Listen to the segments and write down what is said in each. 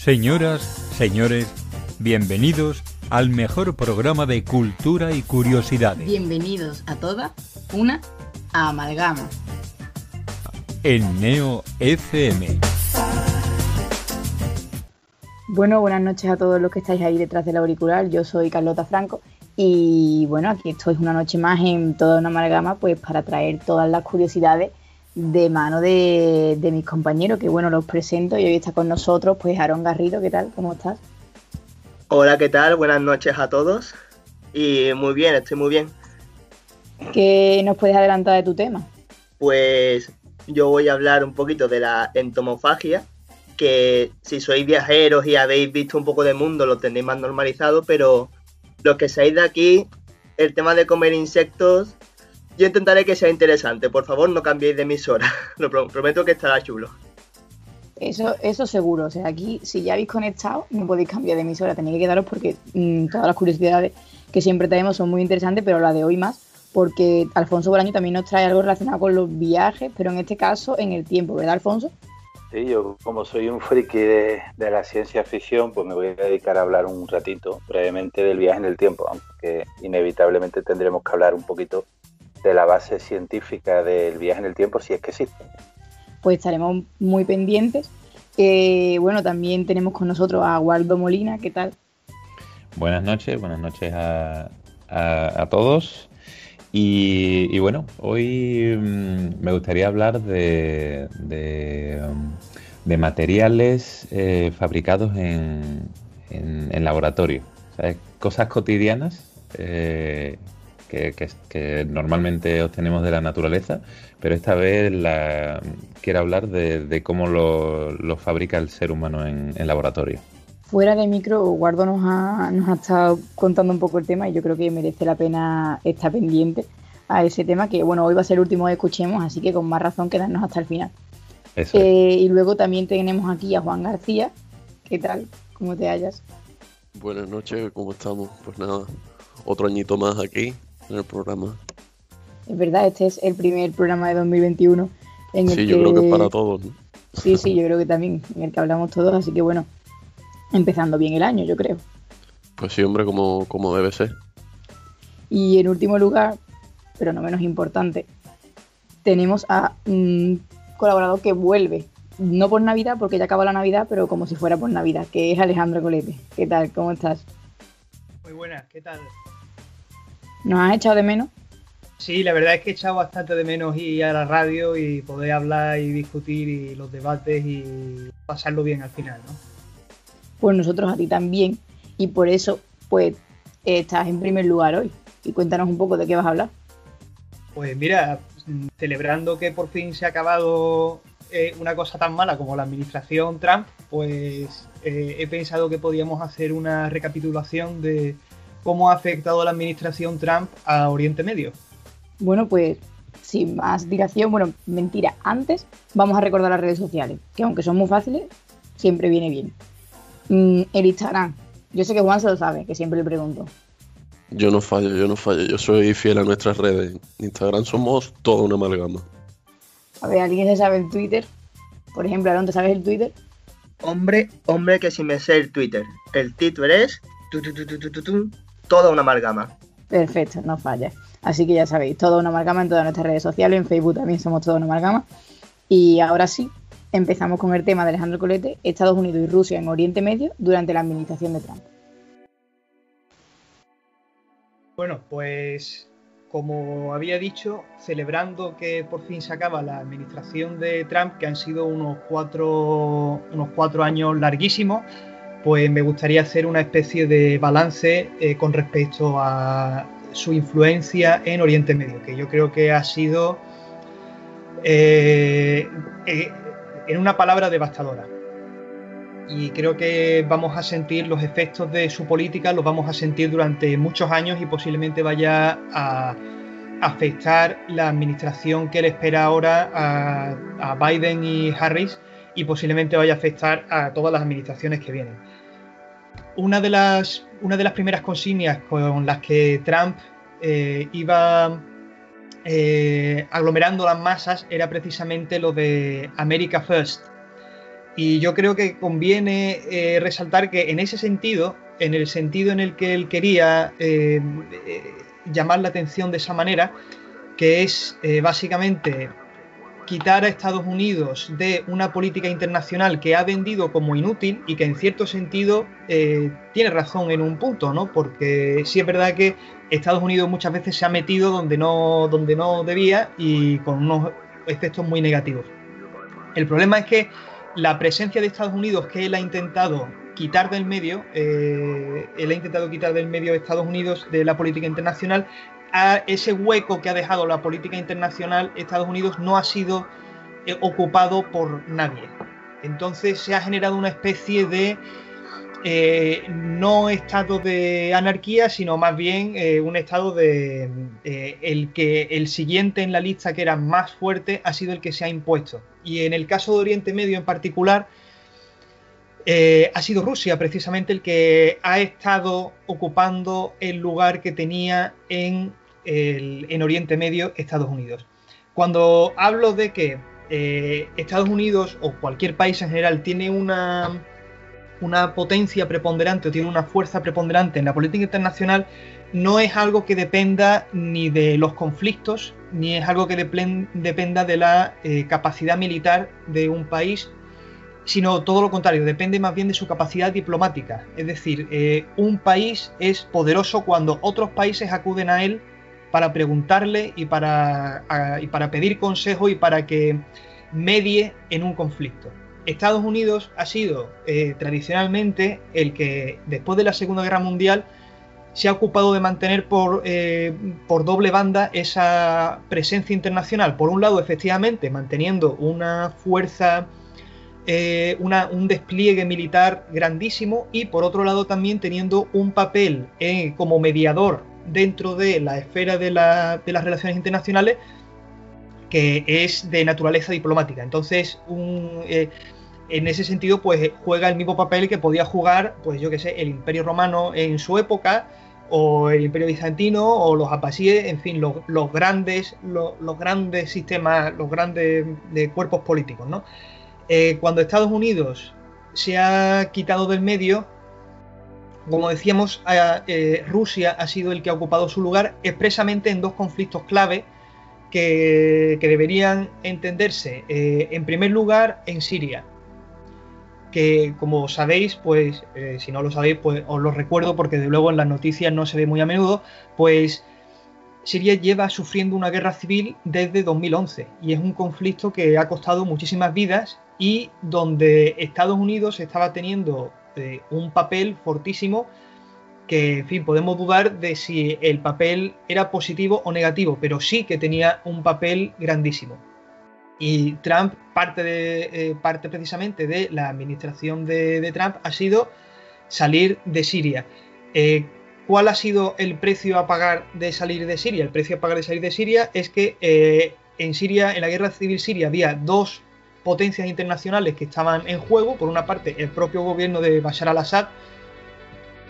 Señoras, señores, bienvenidos al mejor programa de cultura y curiosidades. Bienvenidos a toda una amalgama. En Neo FM. Bueno, buenas noches a todos los que estáis ahí detrás del auricular. Yo soy Carlota Franco y bueno, aquí estoy una noche más en toda una amalgama pues para traer todas las curiosidades de mano de, mis compañeros, que bueno, los presento y hoy está con nosotros, pues Aaron Garrido, ¿qué tal? ¿Cómo estás? Hola, ¿qué tal? Buenas noches a todos. Y muy bien, estoy muy bien. ¿Qué nos puedes adelantar de tu tema? Pues yo voy a hablar un poquito de la entomofagia, que si sois viajeros y habéis visto un poco de mundo lo tenéis más normalizado, pero los que seáis de aquí, el tema de comer insectos yo intentaré que sea interesante. Por favor, no cambiéis de emisora. Lo prometo que estará chulo. Eso, eso seguro. O sea, aquí, si ya habéis conectado, no podéis cambiar de emisora. Tenéis que quedaros porque mm, todas las curiosidades que siempre tenemos son muy interesantes, pero la de hoy más, porque Alfonso Bolaño también nos trae algo relacionado con los viajes, pero en este caso en el tiempo, ¿verdad, Alfonso? Sí, yo como soy un friki de, de, la ciencia ficción, pues me voy a dedicar a hablar un ratito brevemente del viaje en el tiempo, aunque inevitablemente tendremos que hablar un poquito de la base científica del viaje en el tiempo, si es que existe. Pues estaremos muy pendientes. Eh, bueno, también tenemos con nosotros a Waldo Molina, ¿qué tal? Buenas noches, buenas noches a, a, todos. Y, bueno, hoy mm, me gustaría hablar de, de, materiales eh, fabricados en, en, laboratorio. Cosas cotidianas eh, que, normalmente obtenemos de la naturaleza, pero esta vez la, quiero hablar de, cómo lo, fabrica el ser humano en, laboratorio. Fuera de micro, Guardo nos ha, nos ha estado contando un poco el tema y yo creo que merece la pena estar pendiente a ese tema, que bueno, hoy va a ser el último que escuchemos, así que con más razón quedarnos hasta el final. Eh, y luego también tenemos aquí a Juan García. ¿Qué tal? ¿Cómo te hallas? Buenas noches, ¿cómo estamos? Pues nada, otro añito más aquí, en el programa. Es verdad, este es el primer programa de 2021 en sí, yo creo que para todos. Sí, sí, yo creo que también, en el que hablamos todos, así que bueno, empezando bien el año, yo creo. Pues sí, hombre, como, como debe ser. Y en último lugar, pero no menos importante, tenemos a un colaborador que vuelve, no por Navidad, porque ya acaba la Navidad, pero como si fuera por Navidad, que es Alejandro Colete. ¿Qué tal? ¿Cómo estás? Muy buenas, ¿qué tal? ¿Nos has echado de menos? Sí, la verdad es que he echado bastante de menos ir a la radio y poder hablar y discutir y los debates y pasarlo bien al final, ¿no? Pues nosotros a ti también y por eso pues estás en primer lugar hoy y cuéntanos un poco de qué vas a hablar. Pues mira, celebrando que por fin se ha acabado eh, una cosa tan mala como la administración Trump, pues eh, he pensado que podíamos hacer una recapitulación de cómo ha afectado la administración Trump a Oriente Medio. Bueno, pues sin más dilación, bueno, mentira, antes vamos a recordar las redes sociales, que aunque son muy fáciles, siempre viene bien. Mm, el Instagram, yo sé que Juan se lo sabe, que siempre le pregunto. Yo no fallo, yo no fallo, yo soy fiel a nuestras redes. Instagram somos toda una amalgama. A ver, ¿alguien se sabe el Twitter? Por ejemplo, ¿dónde sabes el Twitter? Hombre, hombre, que si me sé el Twitter. El Twitter es toda una amalgama. Perfecto, no falla. Así que ya sabéis, toda una amalgama en todas nuestras redes sociales, en Facebook también somos toda una amalgama. Y ahora sí, empezamos con el tema de Alejandro Colete, Estados Unidos y Rusia en Oriente Medio durante la administración de Trump. Bueno, pues como había dicho, celebrando que por fin se acaba la administración de Trump, que han sido unos cuatro, unos cuatro años larguísimos, pues me gustaría hacer una especie de balance eh, con respecto a su influencia en Oriente Medio, que yo creo que ha sido, eh, eh, en una palabra, devastadora. Y creo que vamos a sentir los efectos de su política, los vamos a sentir durante muchos años y posiblemente vaya a afectar la administración que le espera ahora a Biden y Harris y posiblemente vaya a afectar a todas las administraciones que vienen. Una de las, una de las primeras consignas con las que Trump eh, iba eh, aglomerando las masas era precisamente lo de America First. Y yo creo que conviene eh, resaltar que en ese sentido, en el sentido en el que él quería llamar la atención de esa manera, que es básicamente quitar a Estados Unidos de una política internacional que ha vendido como inútil y que en cierto sentido tiene razón en un punto, ¿no? Porque sí es verdad que Estados Unidos muchas veces se ha metido donde no, donde no debía y con unos efectos muy negativos. El problema es que la presencia de Estados Unidos que él ha intentado quitar del medio, eh, él ha intentado quitar del medio a Estados Unidos de la política internacional, a ese hueco que ha dejado la política internacional Estados Unidos no ha sido eh, ocupado por nadie. Entonces se ha generado una especie de eh, no estado de anarquía, sino más bien eh, un estado de el que el siguiente en la lista que era más fuerte ha sido el que se ha impuesto. Y en el caso de Oriente Medio en particular, ha sido Rusia precisamente el que ha estado ocupando el lugar que tenía en, en Oriente Medio Estados Unidos. Cuando hablo de que Estados Unidos o cualquier país en general tiene una una potencia preponderante o tiene una fuerza preponderante en la política internacional, no es algo que dependa ni de los conflictos, ni es algo que dependa de la eh, capacidad militar de un país, sino todo lo contrario, depende más bien de su capacidad diplomática. Es decir, eh, un país es poderoso cuando otros países acuden a él para preguntarle y para, y para pedir consejo y para que medie en un conflicto. Estados Unidos ha sido eh, tradicionalmente el que después de la Segunda Guerra Mundial se ha ocupado de mantener por, eh, por, doble banda esa presencia internacional. Por un lado, efectivamente, manteniendo una fuerza, eh, un despliegue militar grandísimo y por otro lado también teniendo un papel como mediador dentro de la esfera de, de las relaciones internacionales que es de naturaleza diplomática. Entonces, eh, en ese sentido, pues juega el mismo papel que podía jugar, pues yo que sé, el Imperio Romano en su época, o el Imperio Bizantino, o los Abbasíes, en fin, los, grandes, los, grandes sistemas, los grandes de cuerpos políticos, ¿no? Eh, cuando Estados Unidos se ha quitado del medio, como decíamos, eh, Rusia ha sido el que ha ocupado su lugar expresamente en dos conflictos clave que, deberían entenderse eh, en primer lugar en Siria, que como sabéis, pues eh, si no lo sabéis, pues os lo recuerdo porque de luego en las noticias no se ve muy a menudo, pues Siria lleva sufriendo una guerra civil desde 2011 y es un conflicto que ha costado muchísimas vidas y donde Estados Unidos estaba teniendo un papel fortísimo que, en fin, podemos dudar de si el papel era positivo o negativo, pero sí que tenía un papel grandísimo. Y Trump, parte, de, eh, parte precisamente de la administración de, Trump, ha sido salir de Siria. Eh, ¿Cuál ha sido el precio a pagar de salir de Siria? El precio a pagar de salir de Siria es que eh, en Siria, en la guerra civil siria, había dos potencias internacionales que estaban en juego. Por una parte, el propio gobierno de Bashar al-Assad,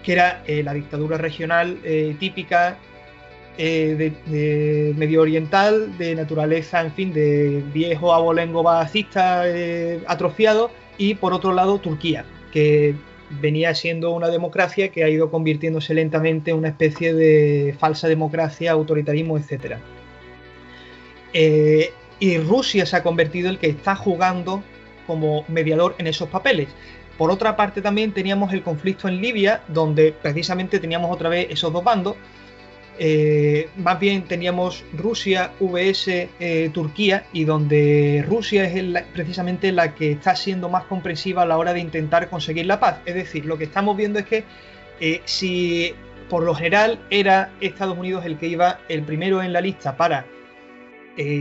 que era eh, la dictadura regional eh, típica eh, de, medio oriental, de naturaleza, en fin, de viejo abolengo bacista atrofiado, y por otro lado Turquía, que venía siendo una democracia que ha ido convirtiéndose lentamente en una especie de falsa democracia, autoritarismo, etc. y Rusia se ha convertido en el que está jugando como mediador en esos papeles. Por otra parte también teníamos el conflicto en Libia, donde precisamente teníamos otra vez esos dos bandos. Eh, más bien teníamos Rusia, VS, eh, Turquía, y donde Rusia es precisamente la que está siendo más comprensiva a la hora de intentar conseguir la paz. Es decir, lo que estamos viendo es que eh, si por lo general era Estados Unidos el que iba el primero en la lista para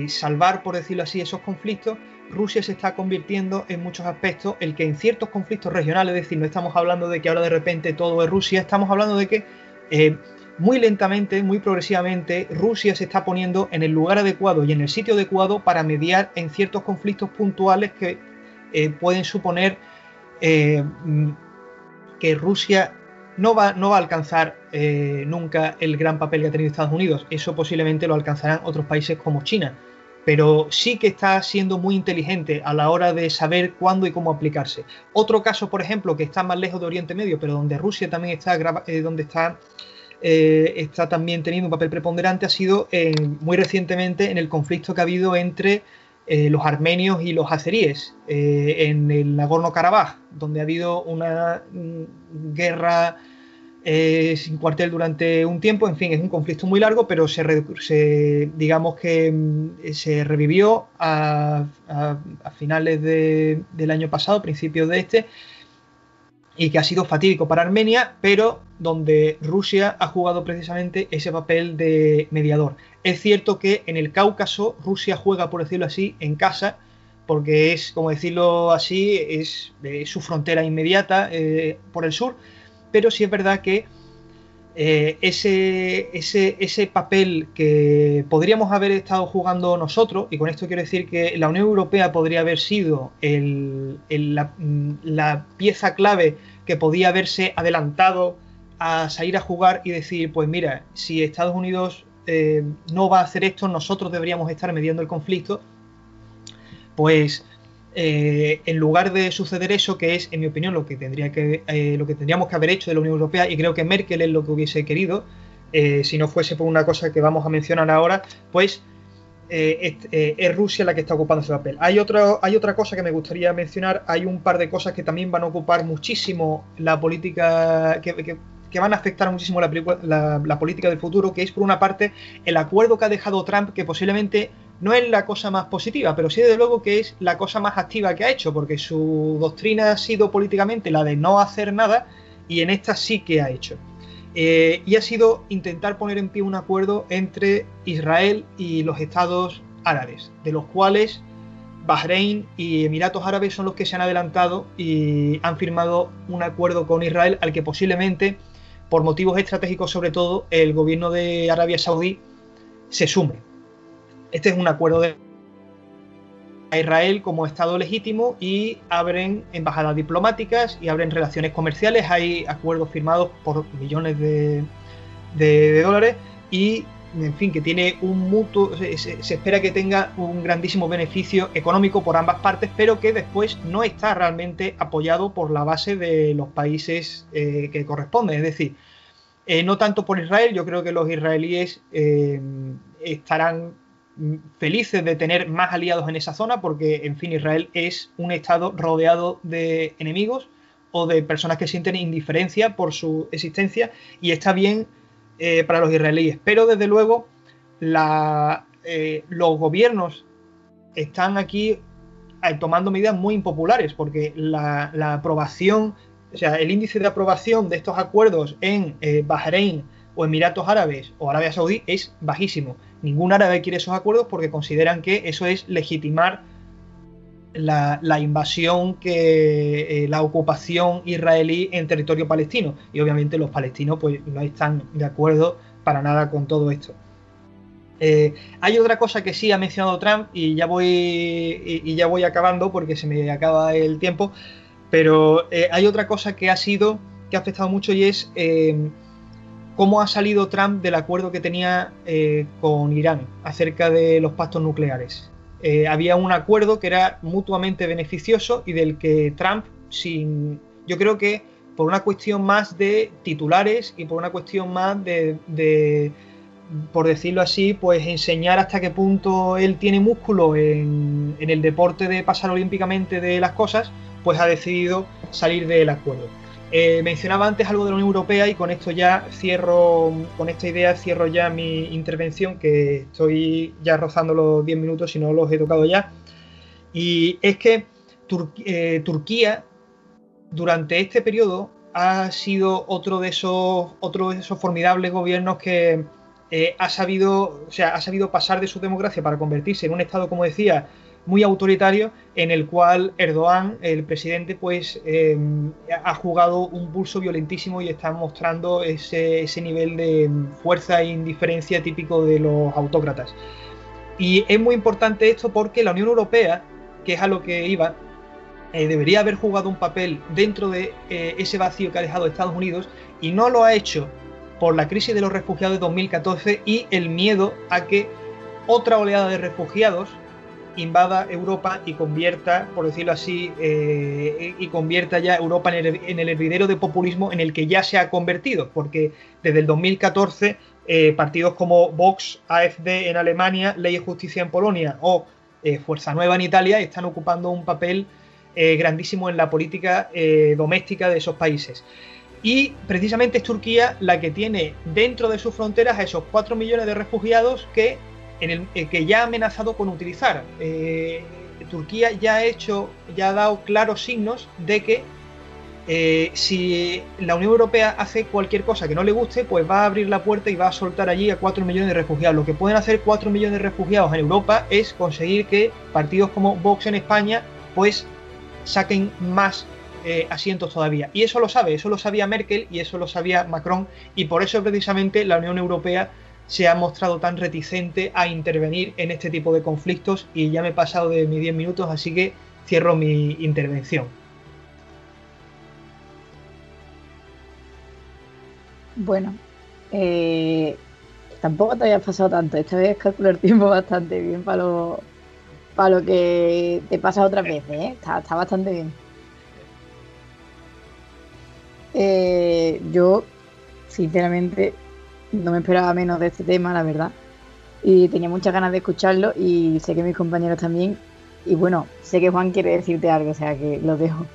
salvar, por decirlo así, esos conflictos, Rusia se está convirtiendo en muchos aspectos el que en ciertos conflictos regionales, es decir, no estamos hablando de que ahora de repente todo es Rusia, estamos hablando de que eh, muy lentamente, muy progresivamente, Rusia se está poniendo en el lugar adecuado y en el sitio adecuado para mediar en ciertos conflictos puntuales que eh, pueden suponer eh, que Rusia no va, no va a alcanzar nunca el gran papel que ha tenido Estados Unidos. Eso posiblemente lo alcanzarán otros países como China pero sí que está siendo muy inteligente a la hora de saber cuándo y cómo aplicarse. Otro caso, por ejemplo, que está más lejos de Oriente Medio, pero donde Rusia también está, eh, donde está, eh, está también teniendo un papel preponderante, ha sido muy recientemente en el conflicto que ha habido entre eh, los armenios y los azeríes en el Nagorno-Karabaj, donde ha habido una mm, guerra sin cuartel durante un tiempo, en fin, es un conflicto muy largo, pero se, digamos que mm, se revivió a, finales del año pasado, principios de este, y que ha sido fatídico para Armenia, pero donde Rusia ha jugado precisamente ese papel de mediador. Es cierto que en el Cáucaso Rusia juega, por decirlo así, en casa, porque es, como decirlo así, es, su frontera inmediata eh, por el sur, pero sí es verdad que eh, ese, ese, papel que podríamos haber estado jugando nosotros, y con esto quiero decir que la Unión Europea podría haber sido la, pieza clave que podía haberse adelantado a salir a jugar y decir, pues mira, si Estados Unidos eh, no va a hacer esto, nosotros deberíamos estar mediando el conflicto, pues eh, en lugar de suceder eso, que es, en mi opinión, lo que, tendría que, eh, lo que tendríamos que haber hecho de la Unión Europea, y creo que Merkel es lo que hubiese querido, eh, si no fuese por una cosa que vamos a mencionar ahora, pues es, Rusia la que está ocupando ese papel. Hay, otro, hay otra cosa que me gustaría mencionar, hay un par de cosas que también van a ocupar muchísimo la política, que, van a afectar muchísimo la, la política del futuro, que es por una parte el acuerdo que ha dejado Trump, que posiblemente no es la cosa más positiva, pero sí desde luego que es la cosa más activa que ha hecho, porque su doctrina ha sido políticamente la de no hacer nada y en esta sí que ha hecho. Eh, y ha sido intentar poner en pie un acuerdo entre Israel y los estados árabes, de los cuales Bahrein y Emiratos Árabes son los que se han adelantado y han firmado un acuerdo con Israel al que posiblemente, por motivos estratégicos sobre todo, el gobierno de Arabia Saudí se sume. Este es un acuerdo de Israel como Estado legítimo y abren embajadas diplomáticas y abren relaciones comerciales. Hay acuerdos firmados por millones de, dólares y, en fin, que tiene un mutuo, se, espera que tenga un grandísimo beneficio económico por ambas partes, pero que después no está realmente apoyado por la base de los países eh, que corresponden. Es decir, eh, no tanto por Israel, yo creo que los israelíes eh, estarán felices de tener más aliados en esa zona porque, en fin, Israel es un estado rodeado de enemigos o de personas que sienten indiferencia por su existencia y está bien eh, para los israelíes. Pero, desde luego, eh, los gobiernos están aquí eh, tomando medidas muy impopulares porque la, aprobación, o sea, el índice de aprobación de estos acuerdos en Bahrein o Emiratos Árabes o Arabia Saudí es bajísimo. Ningún árabe quiere esos acuerdos porque consideran que eso es legitimar la, invasión, que eh, la ocupación israelí en territorio palestino. Y obviamente los palestinos pues, no están de acuerdo para nada con todo esto. Eh, hay otra cosa que sí ha mencionado Trump y ya voy, y, ya voy acabando porque se me acaba el tiempo, pero eh, hay otra cosa que ha sido, que ha afectado mucho y es cómo ha salido Trump del acuerdo que tenía eh, con Irán acerca de los pactos nucleares. Eh, había un acuerdo que era mutuamente beneficioso y del que Trump, sin, yo creo que por una cuestión más de titulares y por una cuestión más de, por decirlo así, pues enseñar hasta qué punto él tiene músculo en, en el deporte de pasar olímpicamente de las cosas, pues ha decidido salir del acuerdo. Eh, mencionaba antes algo de la Unión Europea y con esto ya cierro, con esta idea cierro ya mi intervención, que estoy ya rozando los 10 minutos si no los he tocado ya. Y es que eh, Turquía durante este periodo ha sido otro de esos, otro de esos formidables gobiernos que eh, ha sabido, o sea, ha sabido pasar de su democracia para convertirse en un estado, como decía, muy autoritario en el cual Erdogan, el presidente, pues em, ha jugado un pulso violentísimo y está mostrando ese, nivel de fuerza e indiferencia típico de los autócratas. Y es muy importante esto porque la Unión Europea, que es a lo que iba, eh, debería haber jugado un papel dentro de eh, ese vacío que ha dejado Estados Unidos y no lo ha hecho por la crisis de los refugiados de 2014 y el miedo a que otra oleada de refugiados invada Europa y convierta, por decirlo así, eh, y convierta ya Europa en el, en hervidero de populismo en el que ya se ha convertido, porque desde el 2014 eh, partidos como Vox, AfD en Alemania, Ley y Justicia en Polonia o eh, Fuerza Nueva en Italia están ocupando un papel grandísimo en la política doméstica de esos países. Y precisamente es Turquía la que tiene dentro de sus fronteras a esos 4 millones de refugiados que en el, eh, que ya ha amenazado con utilizar. Eh, Turquía ya ha hecho, ya ha dado claros signos de que eh, si la Unión Europea hace cualquier cosa que no le guste, pues va a abrir la puerta y va a soltar allí a 4 millones de refugiados. Lo que pueden hacer 4 millones de refugiados en Europa es conseguir que partidos como Vox en España, pues saquen más asientos todavía. Y eso lo sabe, eso lo sabía Merkel y eso lo sabía Macron, y por eso precisamente la Unión Europea se ha mostrado tan reticente a intervenir en este tipo de conflictos y ya me he pasado de mis 10 minutos, así que cierro mi intervención. Bueno, eh, tampoco te había pasado tanto. Esta vez calculo el tiempo bastante bien para lo, para lo que te pasa otras veces. ¿eh? Está, bastante bien. Eh, yo, sinceramente, no me esperaba menos de este tema, la verdad. Y tenía muchas ganas de escucharlo y sé que mis compañeros también. Y bueno, sé que Juan quiere decirte algo, o sea que lo dejo.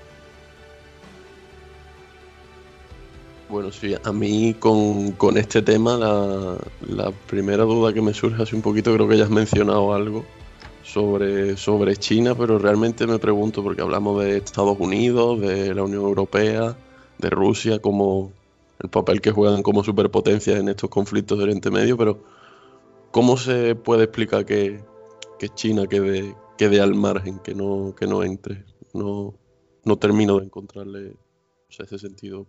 Bueno, sí, a mí con, este tema la, la, primera duda que me surge hace un poquito, creo que ya has mencionado algo sobre, sobre China, pero realmente me pregunto, porque hablamos de Estados Unidos, de la Unión Europea, de Rusia como, el papel que juegan como superpotencias en estos conflictos del Oriente Medio, pero ¿cómo se puede explicar que, China quede, al margen, que no, entre? No, no termino de encontrarle ese sentido.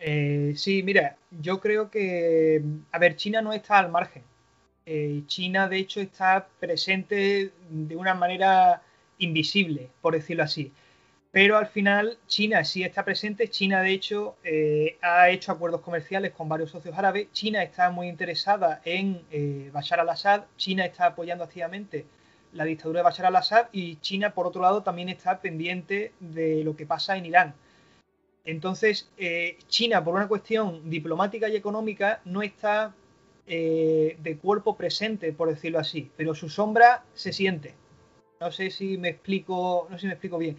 Eh, sí, mira, yo creo que, a ver, China no está al margen. Eh, China, de hecho, está presente de una manera invisible, por decirlo así pero al final China sí está presente. China, de hecho, eh, ha hecho acuerdos comerciales con varios socios árabes. China está muy interesada en eh, Bashar al-Assad. China está apoyando activamente la dictadura de Bashar al-Assad y China, por otro lado, también está pendiente de lo que pasa en Irán. Entonces, eh, China, por una cuestión diplomática y económica, no está de cuerpo presente, por decirlo así, pero su sombra se siente. No sé si me explico, no sé si me explico bien.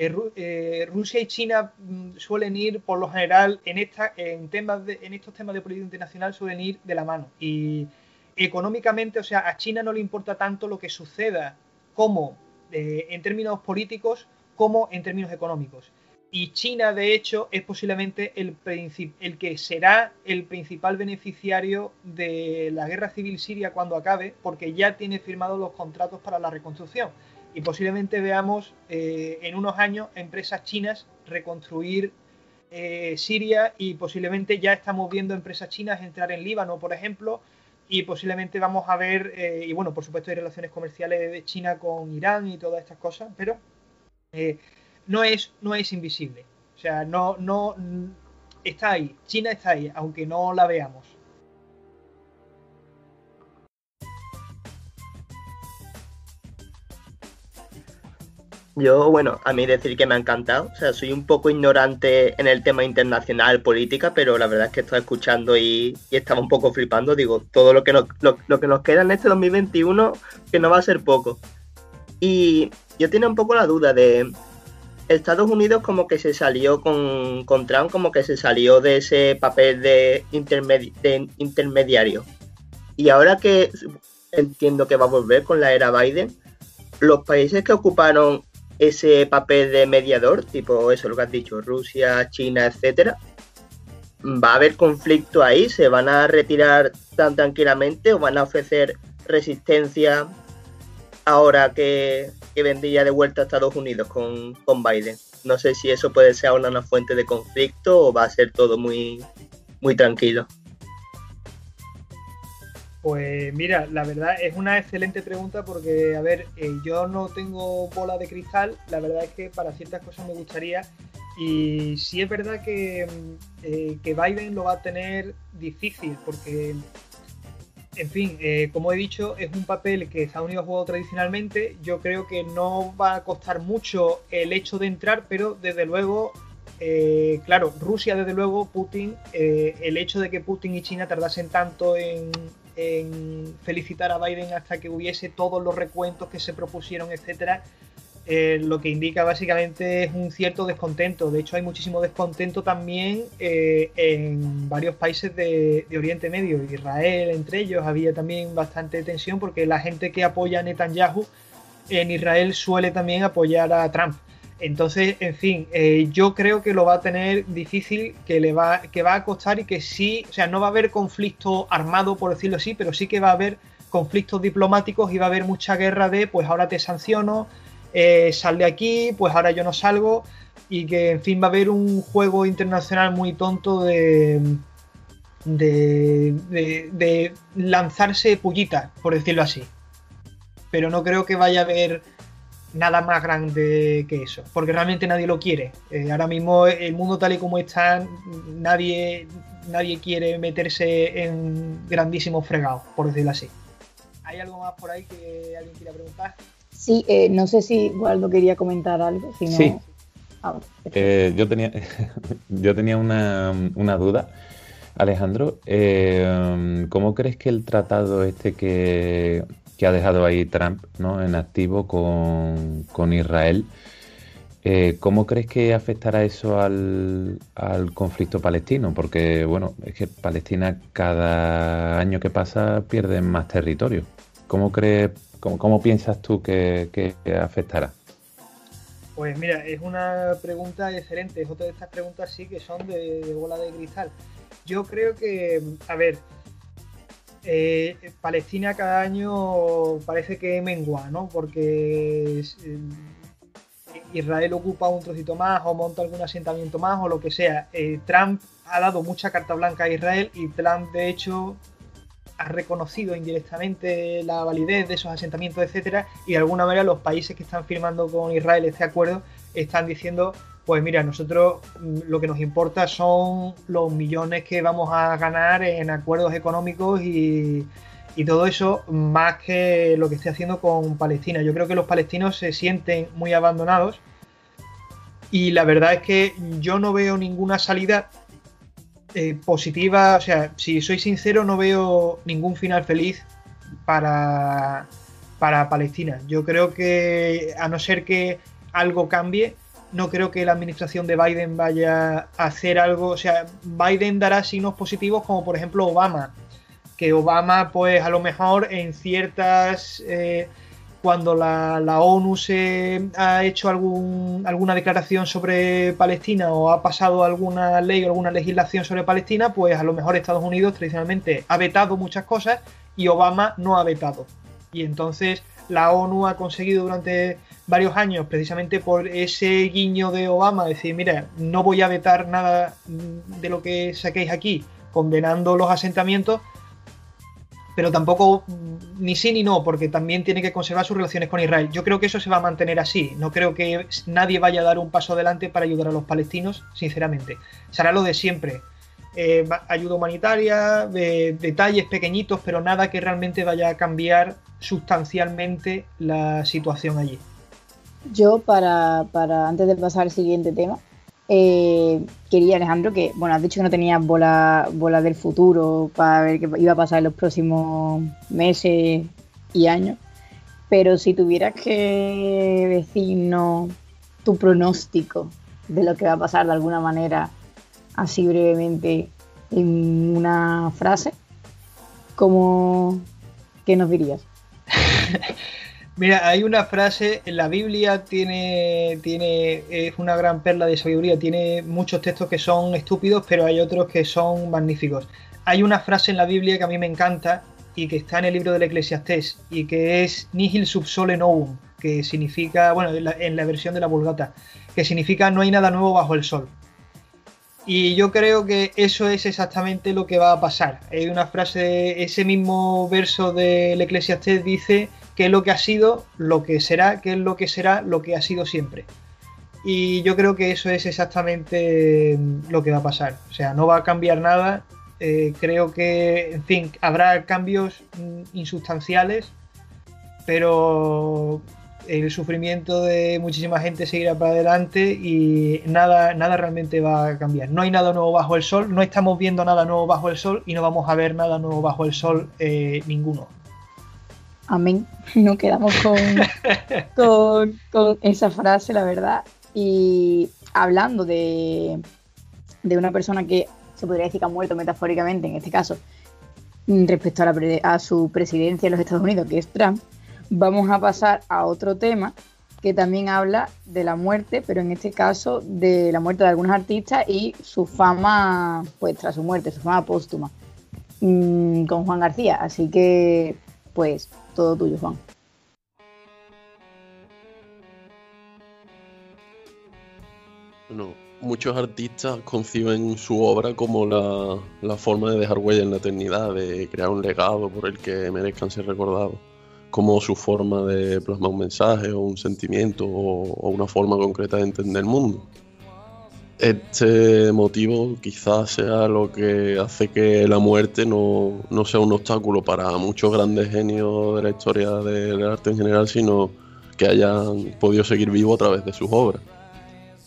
Eh, eh, Rusia y China mm, suelen ir, por lo general, en, temas en estos temas de política internacional, suelen ir de la mano. Y económicamente, o sea, a China no le importa tanto lo que suceda como eh, en términos políticos como en términos económicos. Y China, de hecho, es posiblemente el, el que será el principal beneficiario de la guerra civil siria cuando acabe, porque ya tiene firmados los contratos para la reconstrucción y posiblemente veamos eh, en unos años empresas chinas reconstruir eh, Siria y posiblemente ya estamos viendo empresas chinas entrar en Líbano, por ejemplo, y posiblemente vamos a ver, eh, y bueno, por supuesto hay relaciones comerciales de China con Irán y todas estas cosas, pero no, es, no es invisible. O sea, no, no está ahí, China está ahí, aunque no la veamos. Yo, bueno, a mí decir que me ha encantado. O sea, soy un poco ignorante en el tema internacional, política, pero la verdad es que estoy escuchando y, estaba un poco flipando. Digo, todo lo que, nos, lo, que nos queda en este 2021, que no va a ser poco. Y yo tenía un poco la duda de Estados Unidos como que se salió con, Trump, como que se salió de ese papel de, de intermediario. Y ahora que entiendo que va a volver con la era Biden, los países que ocuparon ese papel de mediador, tipo eso, lo que has dicho, Rusia, China, etcétera, va a haber conflicto ahí, se van a retirar tan tranquilamente o van a ofrecer resistencia ahora que, que vendría de vuelta a Estados Unidos con, con Biden. No sé si eso puede ser una, una fuente de conflicto o va a ser todo muy, muy tranquilo. Pues mira, la verdad es una excelente pregunta porque, a ver, eh, yo no tengo bola de cristal, la verdad es que para ciertas cosas me gustaría y sí es verdad que, mm, eh, que Biden lo va a tener difícil porque en fin, eh, como he dicho, es un papel que Estados Unidos ha jugado tradicionalmente. Yo creo que no va a costar mucho el hecho de entrar, pero desde luego, claro, Rusia, desde luego, Putin, el hecho de que Putin y China tardasen tanto en, en, felicitar a Biden hasta que hubiese todos los recuentos que se propusieron, etcétera, eh, lo que indica básicamente es un cierto descontento. De hecho, hay muchísimo descontento también eh, en varios países de, Oriente Medio. Israel, entre ellos, había también bastante tensión porque la gente que apoya a Netanyahu en Israel suele también apoyar a Trump. Entonces, en fin, eh, yo creo que lo va a tener difícil, que le va, que va a costar y que sí, o sea, no va a haber conflicto armado, por decirlo así, pero sí que va a haber conflictos diplomáticos y va a haber mucha guerra de, pues ahora te sanciono, eh, sal de aquí, pues ahora yo no salgo, y que en fin va a haber un juego internacional muy tonto de, de, lanzarse pullitas, por decirlo así. Pero no creo que vaya a haber nada más grande que eso, porque realmente nadie lo quiere. Eh, ahora mismo el mundo tal y como está, nadie, nadie quiere meterse en grandísimos fregados, por decirlo así. ¿Hay algo más por ahí que alguien quiera preguntar? Sí, eh, no sé si Waldo quería comentar algo. Sí. Ah, eh, yo tenía, yo tenía una, duda. Alejandro, eh, ¿cómo crees que el tratado este que, ha dejado ahí Trump ¿no? en activo con, Israel, ¿cómo crees que afectará eso al, al, conflicto palestino? Porque, bueno, es que Palestina cada año que pasa pierde más territorio. ¿Cómo crees ¿Cómo, piensas tú que, afectará? Pues mira, es una pregunta excelente, es otra de estas preguntas sí que son de, bola de cristal. Yo creo que, a ver, eh, Palestina cada año parece que mengua, ¿no? Porque eh, Israel ocupa un trocito más o monta algún asentamiento más o lo que sea. Eh, Trump ha dado mucha carta blanca a Israel y Trump de hecho ha reconocido indirectamente la validez de esos asentamientos, etcétera, y de alguna manera los países que están firmando con Israel este acuerdo están diciendo, pues mira, nosotros mm, lo que nos importa son los millones que vamos a ganar en acuerdos económicos y, y todo eso más que lo que esté haciendo con Palestina. Yo creo que los palestinos se sienten muy abandonados y la verdad es que yo no veo ninguna salida eh, positiva, o sea, si soy sincero, no veo ningún final feliz para, para Palestina. Yo creo que, a no ser que algo cambie, no creo que la administración de Biden vaya a hacer algo. O sea, Biden dará signos positivos, como por ejemplo Obama. Que Obama, pues a lo mejor en ciertas. Eh, cuando la, ONU se ha hecho algún, alguna declaración sobre Palestina o ha pasado alguna ley o alguna legislación sobre Palestina, pues a lo mejor Estados Unidos tradicionalmente ha vetado muchas cosas y Obama no ha vetado. Y entonces la ONU ha conseguido durante varios años, precisamente por ese guiño de Obama, decir, mira, no voy a vetar nada de lo que saquéis aquí, condenando los asentamientos, pero tampoco mm, ni sí ni no, porque también tiene que conservar sus relaciones con Israel. Yo creo que eso se va a mantener así. No creo que nadie vaya a dar un paso adelante para ayudar a los palestinos, sinceramente. Será lo de siempre. Eh, ayuda humanitaria, detalles pequeñitos, pero nada que realmente vaya a cambiar sustancialmente la situación allí. Yo, para, para antes de pasar al siguiente tema, eh, quería, Alejandro, que, bueno, has dicho que no tenías bola, bola del futuro para ver qué iba a pasar en los próximos meses y años, pero si tuvieras que decirnos tu pronóstico de lo que va a pasar de alguna manera, así brevemente, en una frase, ¿cómo, ¿qué nos dirías? Mira, hay una frase, en la Biblia tiene, tiene, es una gran perla de sabiduría, tiene muchos textos que son estúpidos, pero hay otros que son magníficos. Hay una frase en la Biblia que a mí me encanta y que está en el libro del Eclesiastés y que es nihil sub sole novum, que significa, bueno, en la, en la versión de la Vulgata, que significa no hay nada nuevo bajo el sol. Y yo creo que eso es exactamente lo que va a pasar. Hay una frase, ese mismo verso del Eclesiastés dice qué es lo que ha sido, lo que será, qué es lo que será, lo que ha sido siempre. Y yo creo que eso es exactamente lo que va a pasar. O sea, no va a cambiar nada Eh, creo que, en fin, habrá cambios mm, insustanciales, pero el sufrimiento de muchísima gente seguirá para adelante y nada, nada realmente va a cambiar. No hay nada nuevo bajo el sol, no estamos viendo nada nuevo bajo el sol y no vamos a ver nada nuevo bajo el sol eh, ninguno. Amén. Nos quedamos con, con, esa frase, la verdad. Y hablando de, de, una persona que se podría decir que ha muerto metafóricamente, en este caso, respecto a, a su presidencia en los Estados Unidos, que es Trump, vamos a pasar a otro tema que también habla de la muerte, pero en este caso de la muerte de algunos artistas y su fama, pues tras su muerte, su fama póstuma, mm, con Juan García. Así que, pues, todo tuyo, Juan. Muchos artistas conciben su obra como la, la forma de dejar huella en la eternidad, de crear un legado por el que merezcan ser recordados como su forma de plasmar un mensaje o un sentimiento o, una forma concreta de entender el mundo. Este motivo quizás sea lo que hace que la muerte no, sea un obstáculo para muchos grandes genios de la historia del arte en general, sino que hayan podido seguir vivos a través de sus obras.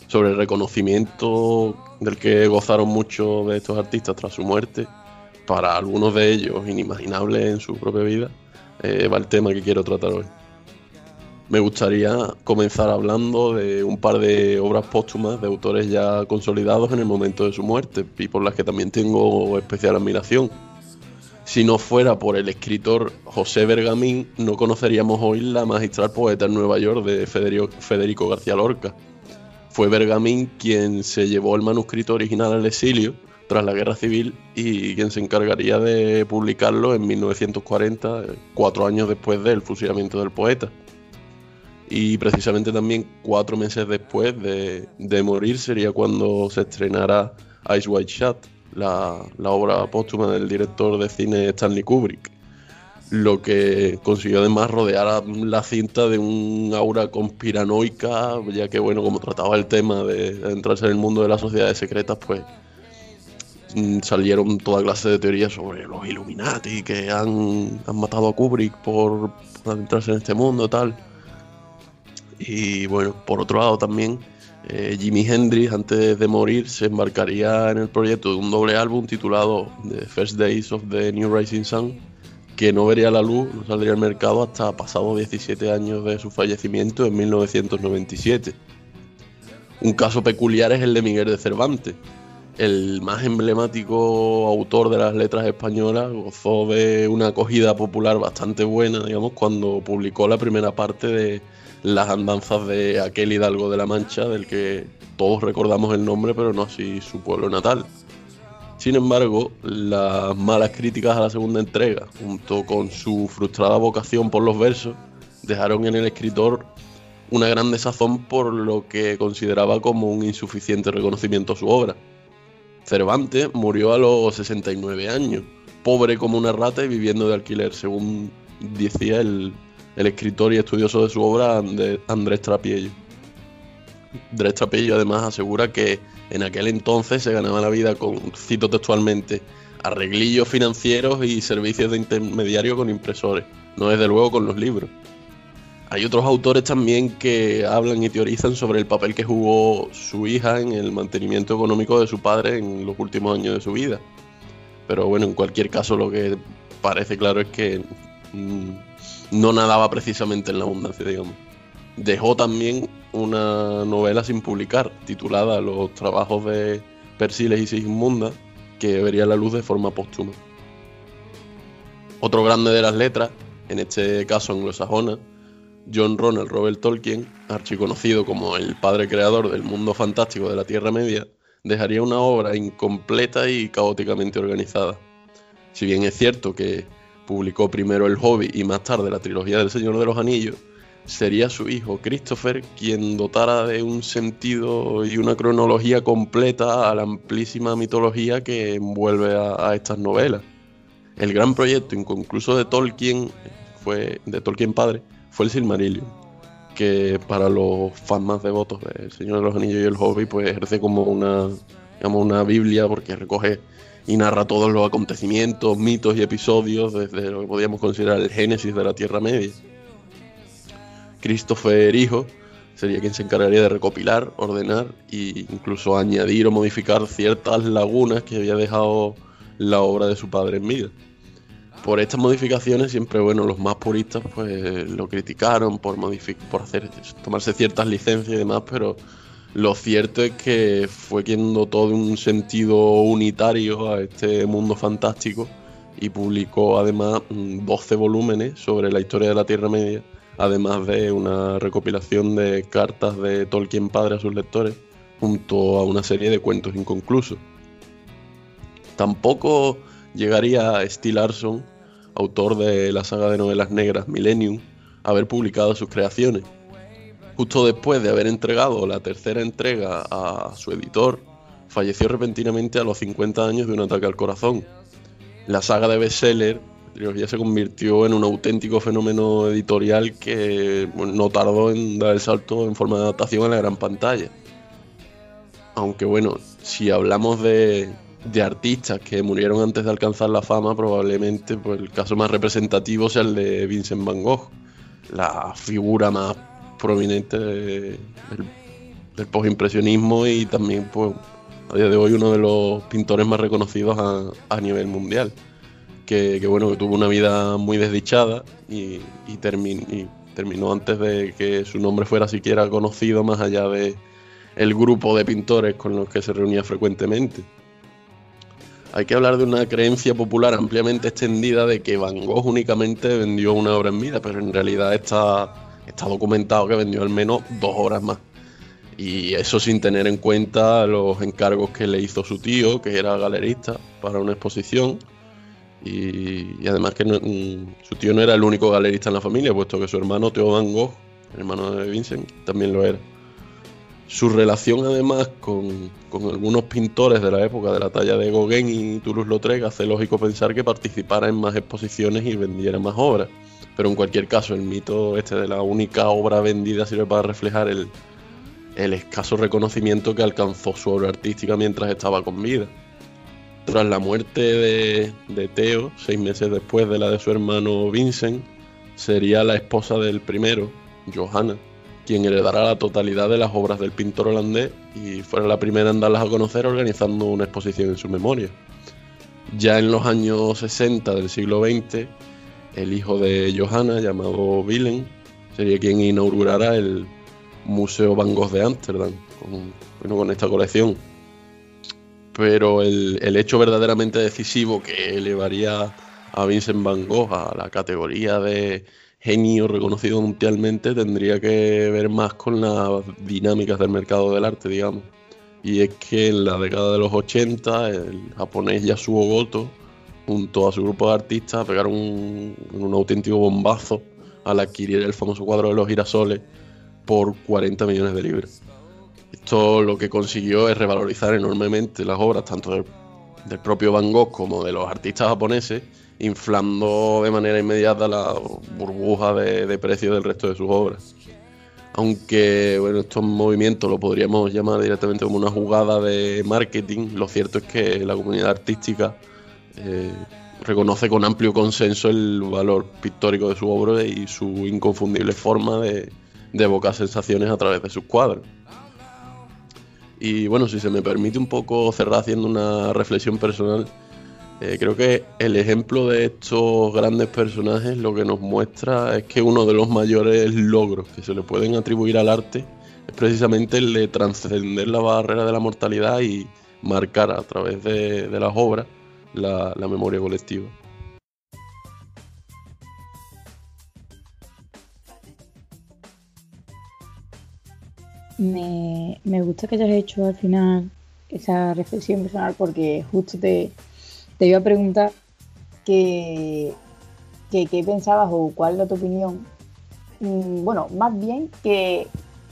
Sobre el reconocimiento del que gozaron muchos de estos artistas tras su muerte, para algunos de ellos inimaginable en su propia vida, eh, va el tema que quiero tratar hoy. Me gustaría comenzar hablando de un par de obras póstumas de autores ya consolidados en el momento de su muerte y por las que también tengo especial admiración. Si no fuera por el escritor José Bergamín, no conoceríamos hoy la magistral poeta en Nueva York de Federico García Lorca. Fue Bergamín quien se llevó el manuscrito original al exilio tras la guerra civil y quien se encargaría de publicarlo en 1940, cuatro años después del fusilamiento del poeta. Y precisamente también cuatro meses después de, morir sería cuando se estrenara Ice White Shot, la, la obra póstuma del director de cine Stanley Kubrick lo que consiguió además rodear la cinta de un aura conspiranoica, ya que bueno, como trataba el tema de entrarse en el mundo de las sociedades secretas, pues Mm, salieron toda clase de teorías sobre los Illuminati que han, matado a Kubrick por, adentrarse en este mundo tal. Y bueno, por otro lado también, eh, Jimi Hendrix antes de morir se embarcaría en el proyecto de un doble álbum titulado The First Days of the New Rising Sun, que no vería la luz, no saldría al mercado hasta pasado 17 años de su fallecimiento en 1997. Un caso peculiar es el de Miguel de Cervantes, el más emblemático autor de las letras españolas, gozó de una acogida popular bastante buena, digamos, cuando publicó la primera parte de las andanzas de aquel Hidalgo de la Mancha, del que todos recordamos el nombre, pero no así su pueblo natal. Sin embargo, las malas críticas a la segunda entrega, junto con su frustrada vocación por los versos, dejaron en el escritor una gran desazón por lo que consideraba como un insuficiente reconocimiento a su obra Cervantes murió a los 69 años, pobre como una rata y viviendo de alquiler, según decía el, escritor y estudioso de su obra Andrés Trapiello. Andrés Trapiello además asegura que en aquel entonces se ganaba la vida con, cito textualmente, arreglillos financieros y servicios de intermediario con impresores, no desde luego con los libros. Hay otros autores también que hablan y teorizan sobre el papel que jugó su hija en el mantenimiento económico de su padre en los últimos años de su vida. Pero bueno, en cualquier caso lo que parece claro es que mm, no nadaba precisamente en la abundancia, digamos. Dejó también una novela sin publicar, titulada Los trabajos de Persiles y Sigismunda, que vería la luz de forma póstuma. Otro grande de las letras, en este caso anglosajona, John Ronald Robert Tolkien, archiconocido como el padre creador del mundo fantástico de la Tierra Media, dejaría una obra incompleta y caóticamente organizada. Si bien es cierto que publicó primero El Hobby y más tarde la trilogía del Señor de los Anillos, sería su hijo Christopher quien dotara de un sentido y una cronología completa a la amplísima mitología que envuelve a, estas novelas. El gran proyecto inconcluso de Tolkien fue de Tolkien padre fue el Silmarillion, que para los fans más devotos del Señor de los Anillos y el Hobby, pues ejerce como una, digamos, una Biblia porque recoge y narra todos los acontecimientos, mitos y episodios desde lo que podríamos considerar el génesis de la Tierra Media. Christopher Hijo sería quien se encargaría de recopilar, ordenar e incluso añadir o modificar ciertas lagunas que había dejado la obra de su padre en vida. Por estas modificaciones siempre, bueno, los más puristas pues lo criticaron por, por hacer, tomarse ciertas licencias y demás, pero lo cierto es que fue quien dotó de un sentido unitario a este mundo fantástico y publicó además 12 volúmenes sobre la historia de la Tierra Media, además de una recopilación de cartas de Tolkien padre a sus lectores, junto a una serie de cuentos inconclusos. Tampoco llegaría Steve Larson, autor de la saga de novelas negras Millennium, a haber publicado sus creaciones Justo después de haber entregado la tercera entrega a su editor, falleció repentinamente a los 50 años de un ataque al corazón. La saga de bestseller ya se convirtió en un auténtico fenómeno editorial que no tardó en dar el salto en forma de adaptación a la gran pantalla. Aunque bueno, si hablamos de, artistas que murieron antes de alcanzar la fama, probablemente pues, el caso más representativo sea el de Vincent Van Gogh, la figura más prominente del, del postimpresionismo y también pues a día de hoy uno de los pintores más reconocidos a, nivel mundial. Que, bueno, que tuvo una vida muy desdichada y, y, terminó antes de que su nombre fuera siquiera conocido más allá de el grupo de pintores con los que se reunía frecuentemente. Hay que hablar de una creencia popular ampliamente extendida de que Van Gogh únicamente vendió una obra en vida, pero en realidad está está documentado que vendió al menos dos horas más. Y eso sin tener en cuenta los encargos que le hizo su tío, que era galerista, para una exposición. Y, además que mm, su tío no era el único galerista en la familia, puesto que su hermano Theo Van Gogh, hermano de Vincent, también lo era. Su relación además con, algunos pintores de la época de la talla de Gauguin y Toulouse-Lautrec hace lógico pensar que participara en más exposiciones y vendiera más obras. Pero en cualquier caso, el mito este de la única obra vendida sirve para reflejar el, escaso reconocimiento que alcanzó su obra artística mientras estaba con vida. Tras la muerte de, de Theo, seis meses después de la de su hermano Vincent, sería la esposa del primero, Johanna, quien heredará la totalidad de las obras del pintor holandés y fuera la primera en darlas a conocer organizando una exposición en su memoria. Ya en los años 60 del siglo XX, el hijo de Johanna, llamado Willem, sería quien inaugurara el Museo Van Gogh de Ámsterdam con, con esta colección. Pero el, el, hecho verdaderamente decisivo que elevaría a Vincent Van Gogh a la categoría de genio reconocido mundialmente tendría que ver más con las dinámicas del mercado del arte, digamos. Y es que en la década de los 80 el japonés Yasuo Goto junto a su grupo de artistas, pegaron un, un auténtico bombazo al adquirir el famoso cuadro de los girasoles por 40 millones de libras. Esto lo que consiguió es revalorizar enormemente las obras, tanto del, propio Van Gogh como de los artistas japoneses, inflando de manera inmediata la burbuja de, de precio del resto de sus obras. Aunque bueno, estos movimientos lo podríamos llamar directamente como una jugada de marketing, lo cierto es que la comunidad artística eh, reconoce con amplio consenso el valor pictórico de su obra y su inconfundible forma de, evocar sensaciones a través de sus cuadros. Y bueno, si se me permite un poco cerrar haciendo una reflexión personal, eh, creo que el ejemplo de estos grandes personajes lo que nos muestra es que uno de los mayores logros que se le pueden atribuir al arte es precisamente el de trascender la barrera de la mortalidad y marcar a través de las obras la, memoria colectiva. Me, gusta que hayas hecho al final esa reflexión personal porque justo te, te iba a preguntar qué pensabas o cuál era tu opinión. Mm, bueno, más bien que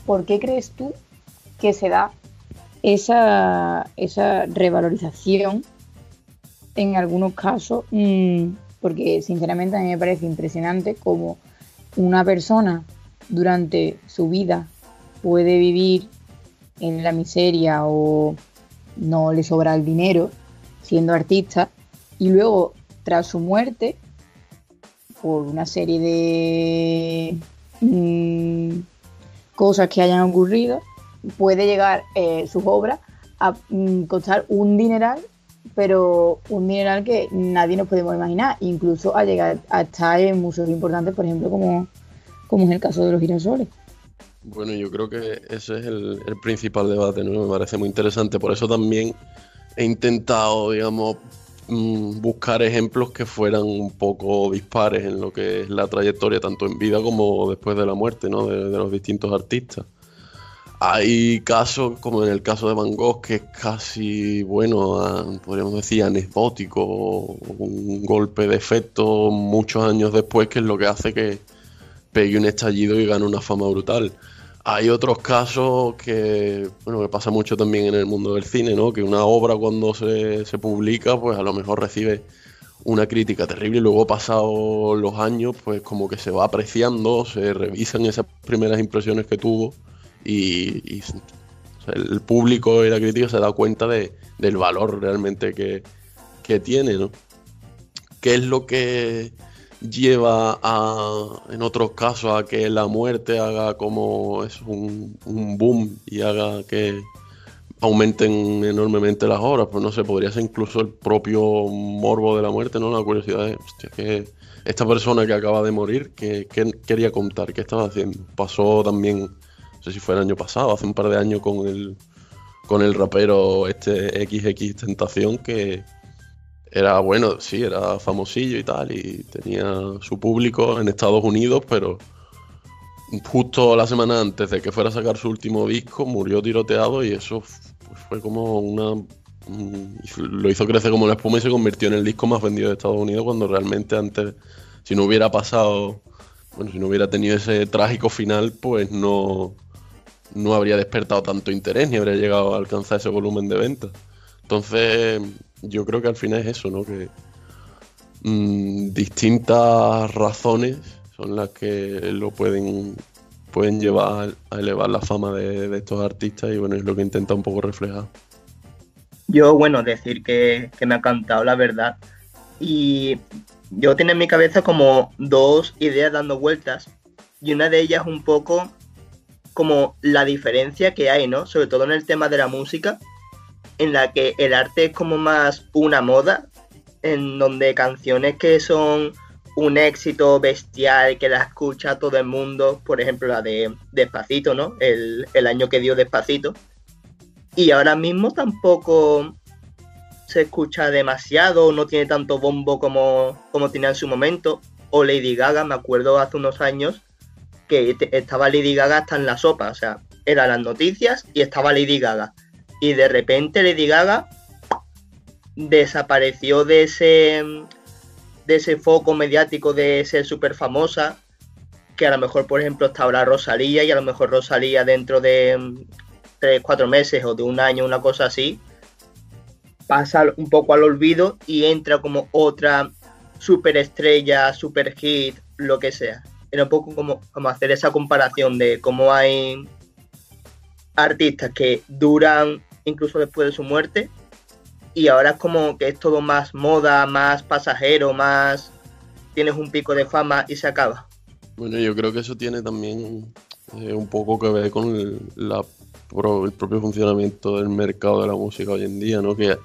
por qué crees tú que se da esa, esa revalorización en algunos casos, mm, porque sinceramente a mí me parece impresionante cómo una persona durante su vida puede vivir en la miseria o no le sobra el dinero siendo artista y luego tras su muerte, por una serie de mm, cosas que hayan ocurrido, puede llegar eh, sus obras a mm, costar un dineral, pero un dineral que nadie nos podemos imaginar, incluso a llegar a estar en museos importantes, por ejemplo, como, como es el caso de los girasoles. Bueno, yo creo que ese es el, principal debate, ¿no? Me parece muy interesante. Por eso también he intentado, digamos, mm, buscar ejemplos que fueran un poco dispares en lo que es la trayectoria, tanto en vida como después de la muerte, ¿no? De, los distintos artistas. Hay casos, como en el caso de Van Gogh, que es casi, bueno, podríamos decir anecdótico, un golpe de efecto muchos años después, que es lo que hace que pegue un estallido y gane una fama brutal. Hay otros casos que, bueno, que pasa mucho también en el mundo del cine, ¿no? Que una obra cuando se, publica, pues a lo mejor recibe una crítica terrible y luego pasados los años, pues como que se va apreciando, se revisan esas primeras impresiones que tuvo y, el público y la crítica se da cuenta de, del valor realmente que, que tiene, ¿no? ¿Qué es lo que lleva a, en otros casos a que la muerte haga como es un, boom y haga que aumenten enormemente las horas, pues no sé, podría ser incluso el propio morbo de la muerte, ¿no? La curiosidad de, hostia, que esta persona que acaba de morir, ¿qué, quería contar? ¿Qué estaba haciendo? Pasó también, no sé si fue el año pasado, hace un par de años con el, con el rapero este XX Tentación, que, era bueno, sí, era famosillo y tal, y tenía su público en Estados Unidos, pero justo la semana antes de que fuera a sacar su último disco, murió tiroteado y eso fue como una... Lo hizo crecer como la espuma y se convirtió en el disco más vendido de Estados Unidos cuando realmente antes, si no hubiera pasado, bueno, si no hubiera tenido ese trágico final, pues no, no habría despertado tanto interés ni habría llegado a alcanzar ese volumen de ventas. Entonces, yo creo que al final es eso, ¿no? Que mm, distintas razones son las que lo pueden, pueden llevar a elevar la fama de, estos artistas y bueno, es lo que intenta un poco reflejar. Yo, bueno, decir que, me ha cantado la verdad. Y yo tengo en mi cabeza como dos ideas dando vueltas. Y una de ellas un poco como la diferencia que hay, ¿no? Sobre todo en el tema de la música en la que el arte es como más una moda, en donde canciones que son un éxito bestial que la escucha todo el mundo, por ejemplo la de Despacito, ¿no? El, año que dio Despacito. Y ahora mismo tampoco se escucha demasiado, no tiene tanto bombo como, como tenía en su momento. O Lady Gaga, me acuerdo hace unos años que estaba Lady Gaga hasta en la sopa, o sea, eran las noticias y estaba Lady Gaga y de repente Lady Gaga desapareció de ese de ese foco mediático de ser súper famosa que a lo mejor por ejemplo está ahora Rosalía y a lo mejor Rosalía dentro de tres, cuatro meses o de un año, una cosa así, pasa un poco al olvido y entra como otra superestrella, super hit, lo que sea. Era un poco como, hacer esa comparación de cómo hay artistas que duran incluso después de su muerte. Y ahora es como que es todo más moda, más pasajero, más tienes un pico de fama y se acaba. Bueno, yo creo que eso tiene también eh, un poco que ver con el, la, el propio funcionamiento del mercado de la música hoy en día, ¿no? Que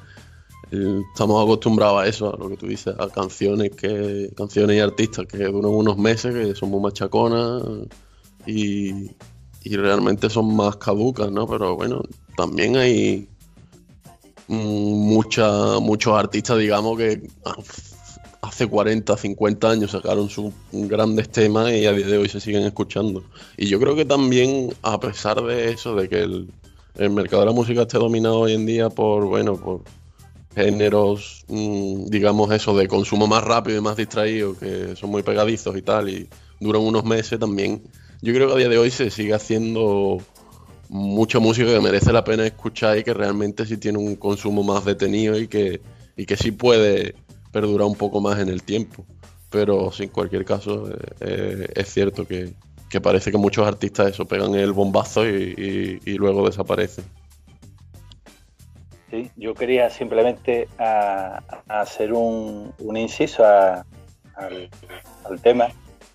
estamos acostumbrados a eso, a lo que tú dices, a canciones que canciones y artistas que duran unos meses, que son muy machaconas y, y realmente son más caducas, ¿no? Pero bueno, también hay mucha, muchos artistas, digamos, que hace 40, 50 años sacaron sus grandes temas y a día de hoy se siguen escuchando. Y yo creo que también, a pesar de eso, de que el, mercado de la música esté dominado hoy en día por, bueno, por géneros, mm, digamos eso, de consumo más rápido y más distraído, que son muy pegadizos y tal, y duran unos meses también. Yo creo que a día de hoy se sigue haciendo mucha música que merece la pena escuchar y que realmente sí tiene un consumo más detenido y que, y que sí puede perdurar un poco más en el tiempo. Pero en cualquier caso eh, eh, es cierto que, parece que muchos artistas eso pegan el bombazo y, luego desaparecen. Sí, yo quería simplemente hacer un, inciso al, tema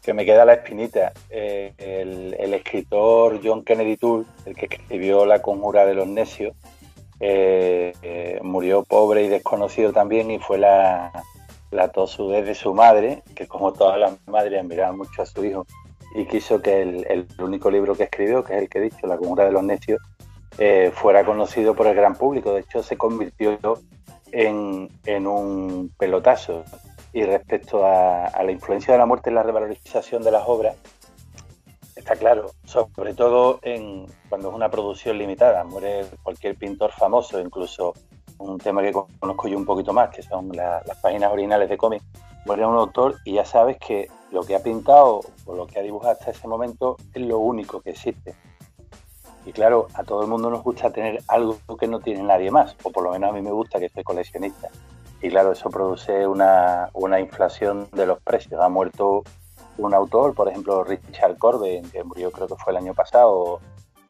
que me queda la espinita. Eh, el, escritor John Kennedy Toole, el que escribió La conjura de los necios, eh, eh, murió pobre y desconocido también y fue la, la tosudez de su madre, que como todas las madres admiraba mucho a su hijo y quiso que el, único libro que escribió, que es el que he dicho, La conjura de los necios, eh, fuera conocido por el gran público. De hecho, se convirtió en, un pelotazo. Y respecto a, la influencia de la muerte en la revalorización de las obras, está claro, sobre todo en, cuando es una producción limitada. Muere cualquier pintor famoso, incluso un tema que conozco yo un poquito más, que son las páginas originales de cómic. Muere un autor y ya sabes que lo que ha pintado o lo que ha dibujado hasta ese momento es lo único que existe. Y claro, a todo el mundo nos gusta tener algo que no tiene nadie más, o por lo menos a mí me gusta que soy coleccionista. Y claro, eso produce una, inflación de los precios. Ha muerto un autor, por ejemplo, Richard Corbin, que murió creo que fue el año pasado,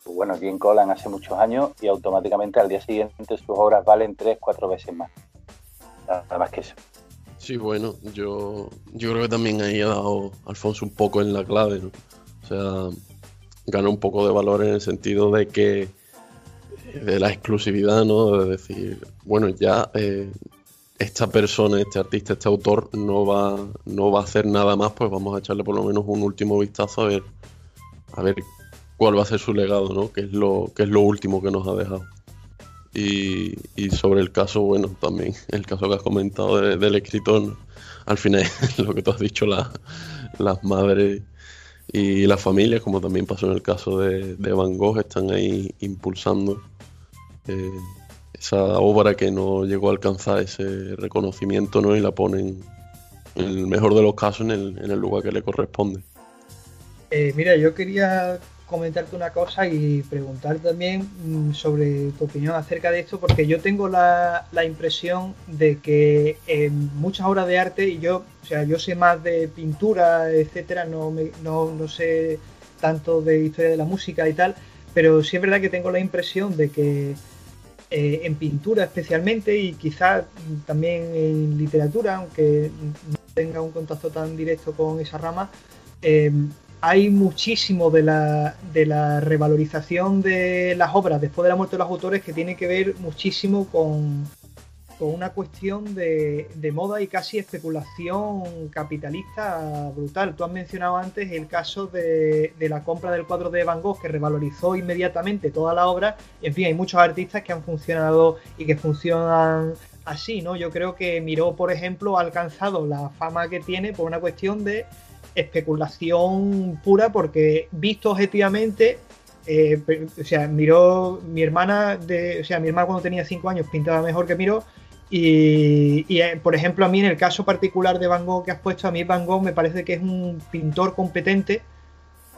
o, bueno, Jim Collan hace muchos años, y automáticamente al día siguiente sus obras valen tres, cuatro veces más. Nada más que eso. Sí, bueno, yo, yo creo que también ahí ha dado Alfonso un poco en la clave, ¿no? O sea, gana un poco de valor en el sentido de que de la exclusividad, ¿no? De decir, bueno, ya eh, esta persona, este artista, este autor no va, no va a hacer nada más, pues vamos a echarle por lo menos un último vistazo a ver, a ver cuál va a ser su legado, ¿no? Que es lo, que es lo último que nos ha dejado. Y, sobre el caso, bueno, también el caso que has comentado del escritor, al final lo que tú has dicho, las madres y las familias, como también pasó en el caso de, Van Gogh, están ahí impulsando eh, esa obra que no llegó a alcanzar ese reconocimiento ¿no? y la ponen, en el mejor de los casos, en el, en el lugar que le corresponde. Eh, mira, yo quería comentarte una cosa y preguntar también mm, sobre tu opinión acerca de esto, porque yo tengo la, la, impresión de que en muchas obras de arte, y yo, o sea, yo sé más de pintura, etcétera, no, no, no sé tanto de historia de la música y tal, pero sí es verdad que tengo la impresión de que eh, en pintura especialmente y quizás también en literatura, aunque no tenga un contacto tan directo con esa rama, eh, hay muchísimo de la, de la revalorización de las obras después de la muerte de los autores que tiene que ver muchísimo con, con una cuestión de, de, moda y casi especulación capitalista brutal. Tú has mencionado antes el caso de, de, la compra del cuadro de Van Gogh que revalorizó inmediatamente toda la obra. En fin, hay muchos artistas que han funcionado y que funcionan así, ¿no? Yo creo que Miró, por ejemplo, ha alcanzado la fama que tiene por una cuestión de especulación pura porque visto objetivamente, eh, o sea, miró mi hermana, de, o sea, mi hermana cuando tenía 5 años pintaba mejor que miró y, eh, por ejemplo a mí en el caso particular de Van Gogh que has puesto, a mí Van Gogh me parece que es un pintor competente,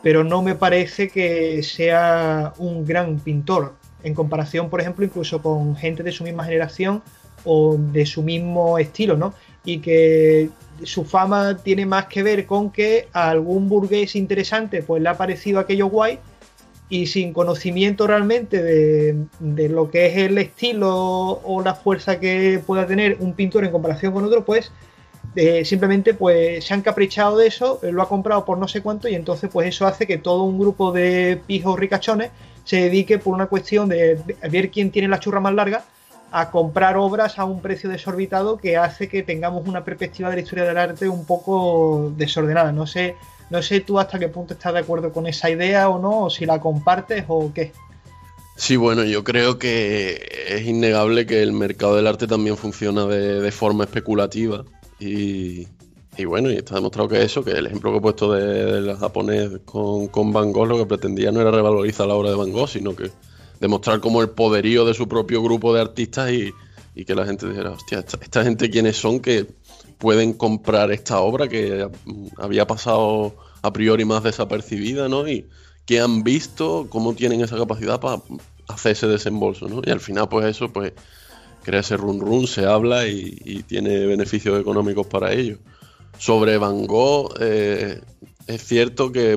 pero no me parece que sea un gran pintor en comparación, por ejemplo, incluso con gente de su misma generación o de su mismo estilo, ¿no? Y que su fama tiene más que ver con que a algún burgués interesante pues le ha parecido aquello guay y sin conocimiento realmente de, lo que es el estilo o la fuerza que pueda tener un pintor en comparación con otro, pues eh, simplemente pues se han caprichado de eso, lo ha comprado por no sé cuánto y entonces pues eso hace que todo un grupo de pijos ricachones se dedique por una cuestión de ver quién tiene la churra más larga a comprar obras a un precio desorbitado que hace que tengamos una perspectiva de la historia del arte un poco desordenada. No sé, no sé tú hasta qué punto estás de acuerdo con esa idea o no, o si la compartes o qué. Sí, bueno, yo creo que es innegable que el mercado del arte también funciona de, forma especulativa y, bueno, y está demostrado que eso, que el ejemplo que he puesto de, la japonés con, con Van Gogh lo que pretendía no era revalorizar la obra de Van Gogh, sino que demostrar como el poderío de su propio grupo de artistas y, que la gente dijera, hostia, esta, gente quiénes son que pueden comprar esta obra que había pasado a priori más desapercibida, ¿no? Y que han visto cómo tienen esa capacidad para hacer ese desembolso, ¿no? Y al final, pues eso, pues crea ese run run, se habla y, tiene beneficios económicos para ellos. Sobre Van Gogh, eh, es cierto que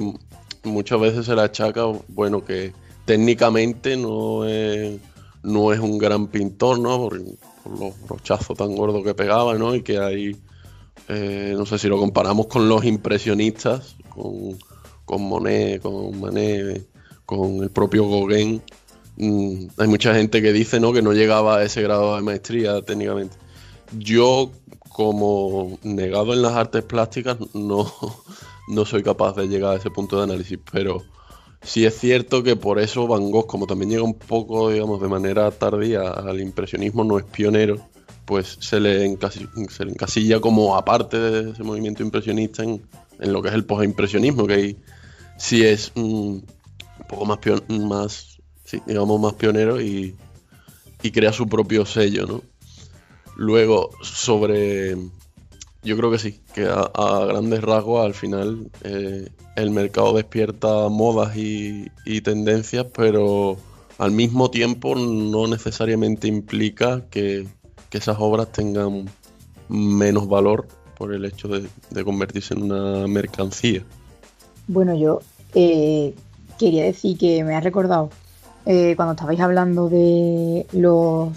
muchas veces se le achaca, bueno, que técnicamente no es, no es un gran pintor, ¿no? Por, los brochazos tan gordos que pegaba, ¿no? Y que hay, eh, no sé si lo comparamos con los impresionistas, con, con Monet, con Manet, con el propio Gauguin, mm, hay mucha gente que dice, ¿no? Que no llegaba a ese grado de maestría técnicamente. Yo, como negado en las artes plásticas, no, no soy capaz de llegar a ese punto de análisis, pero sí es cierto que por eso Van Gogh, como también llega un poco, digamos, de manera tardía al impresionismo, no es pionero, pues se le, encasilla, como aparte de ese movimiento impresionista en, lo que es el postimpresionismo, que sí es un poco más, más digamos, más pionero y, y crea su propio sello, ¿no? Luego, sobre yo creo que sí, que a, grandes rasgos al final eh, el mercado despierta modas y, tendencias, pero al mismo tiempo no necesariamente implica que, esas obras tengan menos valor por el hecho de, convertirse en una mercancía. Bueno, yo eh, quería decir que me ha recordado eh, cuando estabais hablando de los...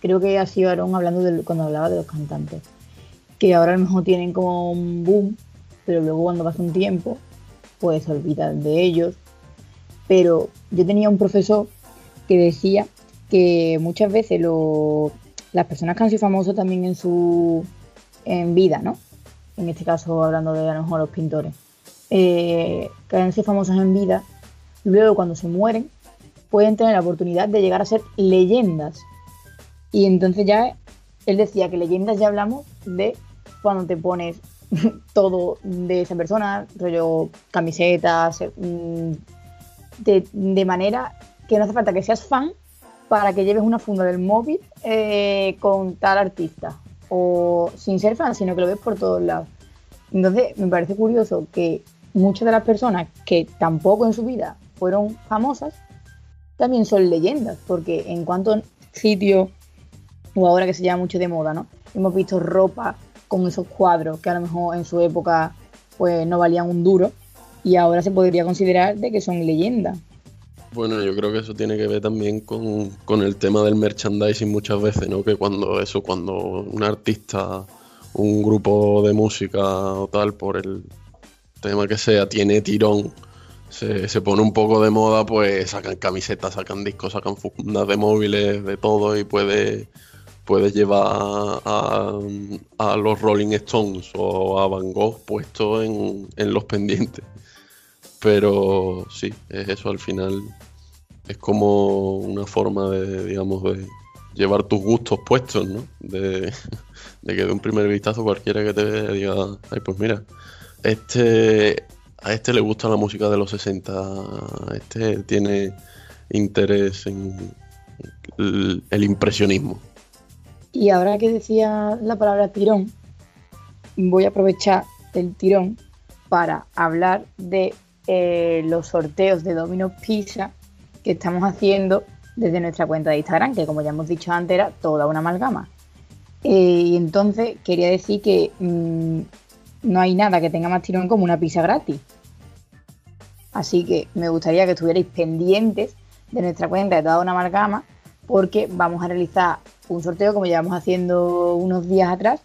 creo que ha sido Aaron hablando de, cuando hablaba de los cantantes que ahora a lo mejor tienen como un boom, pero luego cuando pasa un tiempo, pues se olvidan de ellos. Pero yo tenía un profesor que decía que muchas veces las personas que han sido famosas también en su en vida, ¿no? En este caso hablando de a lo mejor los pintores, eh, que han sido famosas en vida, luego cuando se mueren pueden tener la oportunidad de llegar a ser leyendas. Y entonces ya él decía que leyendas ya hablamos de cuando te pones todo de esa persona, rollo camisetas, mm, de, manera que no hace falta que seas fan para que lleves una funda del móvil eh, con tal artista. O sin ser fan, sino que lo ves por todos lados. Entonces, me parece curioso que muchas de las personas que tampoco en su vida fueron famosas, también son leyendas, porque en cuanto sitio, o ahora que se llama mucho de moda, ¿no? Hemos visto ropa con esos cuadros que a lo mejor en su época pues no valían un duro y ahora se podría considerar de que son leyendas. Bueno, yo creo que eso tiene que ver también con, el tema del merchandising muchas veces, ¿no? Que cuando eso, cuando un artista, un grupo de música o tal, por el tema que sea, tiene tirón, se, se pone un poco de moda, pues sacan camisetas, sacan discos, sacan fundas de móviles, de todo y puede puedes llevar a, los Rolling Stones o a Van Gogh puesto en, los pendientes. Pero sí, es eso al final. Es como una forma de, digamos, de llevar tus gustos puestos, ¿no? De, que de un primer vistazo cualquiera que te vea diga, ay, pues mira, este, a este le gusta la música de los 60, a este tiene interés en el impresionismo. Y ahora que decía la palabra tirón, voy a aprovechar el tirón para hablar de eh, los sorteos de Domino's Pizza que estamos haciendo desde nuestra cuenta de Instagram, que como ya hemos dicho antes era toda una amalgama. Eh, y entonces quería decir que mm, no hay nada que tenga más tirón como una pizza gratis. Así que me gustaría que estuvierais pendientes de nuestra cuenta de toda una amalgama porque vamos a realizar un sorteo como llevamos haciendo unos días atrás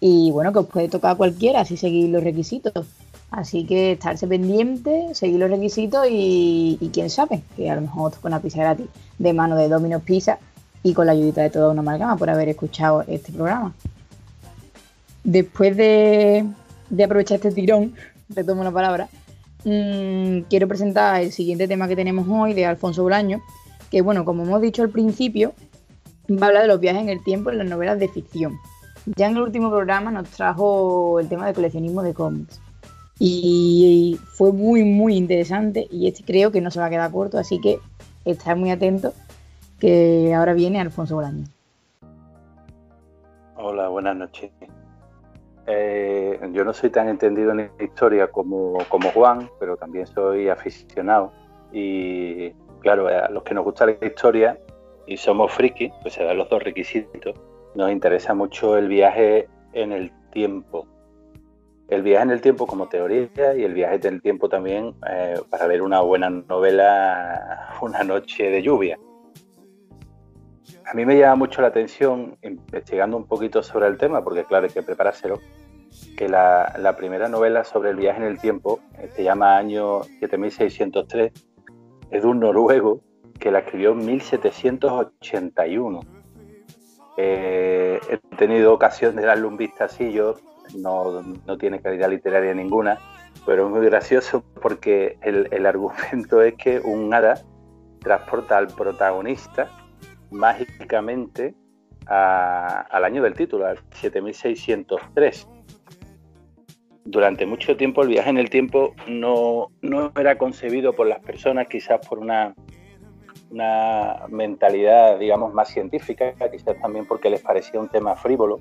y bueno, que os puede tocar a cualquiera si seguís los requisitos. Así que estarse pendiente, seguir los requisitos y, quién sabe, que a lo mejor toca una pizza gratis de mano de Domino's Pizza y con la ayudita de toda una amalgama por haber escuchado este programa. Después de, aprovechar este tirón, retomo la palabra, mm, quiero presentar el siguiente tema que tenemos hoy de Alfonso Bolaño, que bueno, como hemos dicho al principio, va a hablar de los viajes en el tiempo en las novelas de ficción. Ya en el último programa nos trajo el tema de coleccionismo de cómics. Y fue muy, muy interesante y este creo que no se va a quedar corto, así que estar muy atento que ahora viene Alfonso Bolaño. Hola, buenas noches. Eh, yo no soy tan entendido en historia como, como Juan, pero también soy aficionado y claro, a los que nos gusta la historia y somos friki, pues se dan los dos requisitos. Nos interesa mucho el viaje en el tiempo. El viaje en el tiempo como teoría y el viaje en el tiempo también eh, para ver una buena novela, Una noche de lluvia. a mí me llama mucho la atención, investigando un poquito sobre el tema, porque claro, hay que preparárselo, que la, primera novela sobre el viaje en el tiempo, eh, se llama Año 7603, es de un noruego que la escribió en 1781. Eh, he tenido ocasión de darle un vistacillo, no, no tiene calidad literaria ninguna, pero es muy gracioso porque el, argumento es que un hada transporta al protagonista mágicamente al año del título, al 7603. Durante mucho tiempo el viaje en el tiempo no, no era concebido por las personas, quizás por una, una mentalidad, digamos, más científica, quizás también porque les parecía un tema frívolo.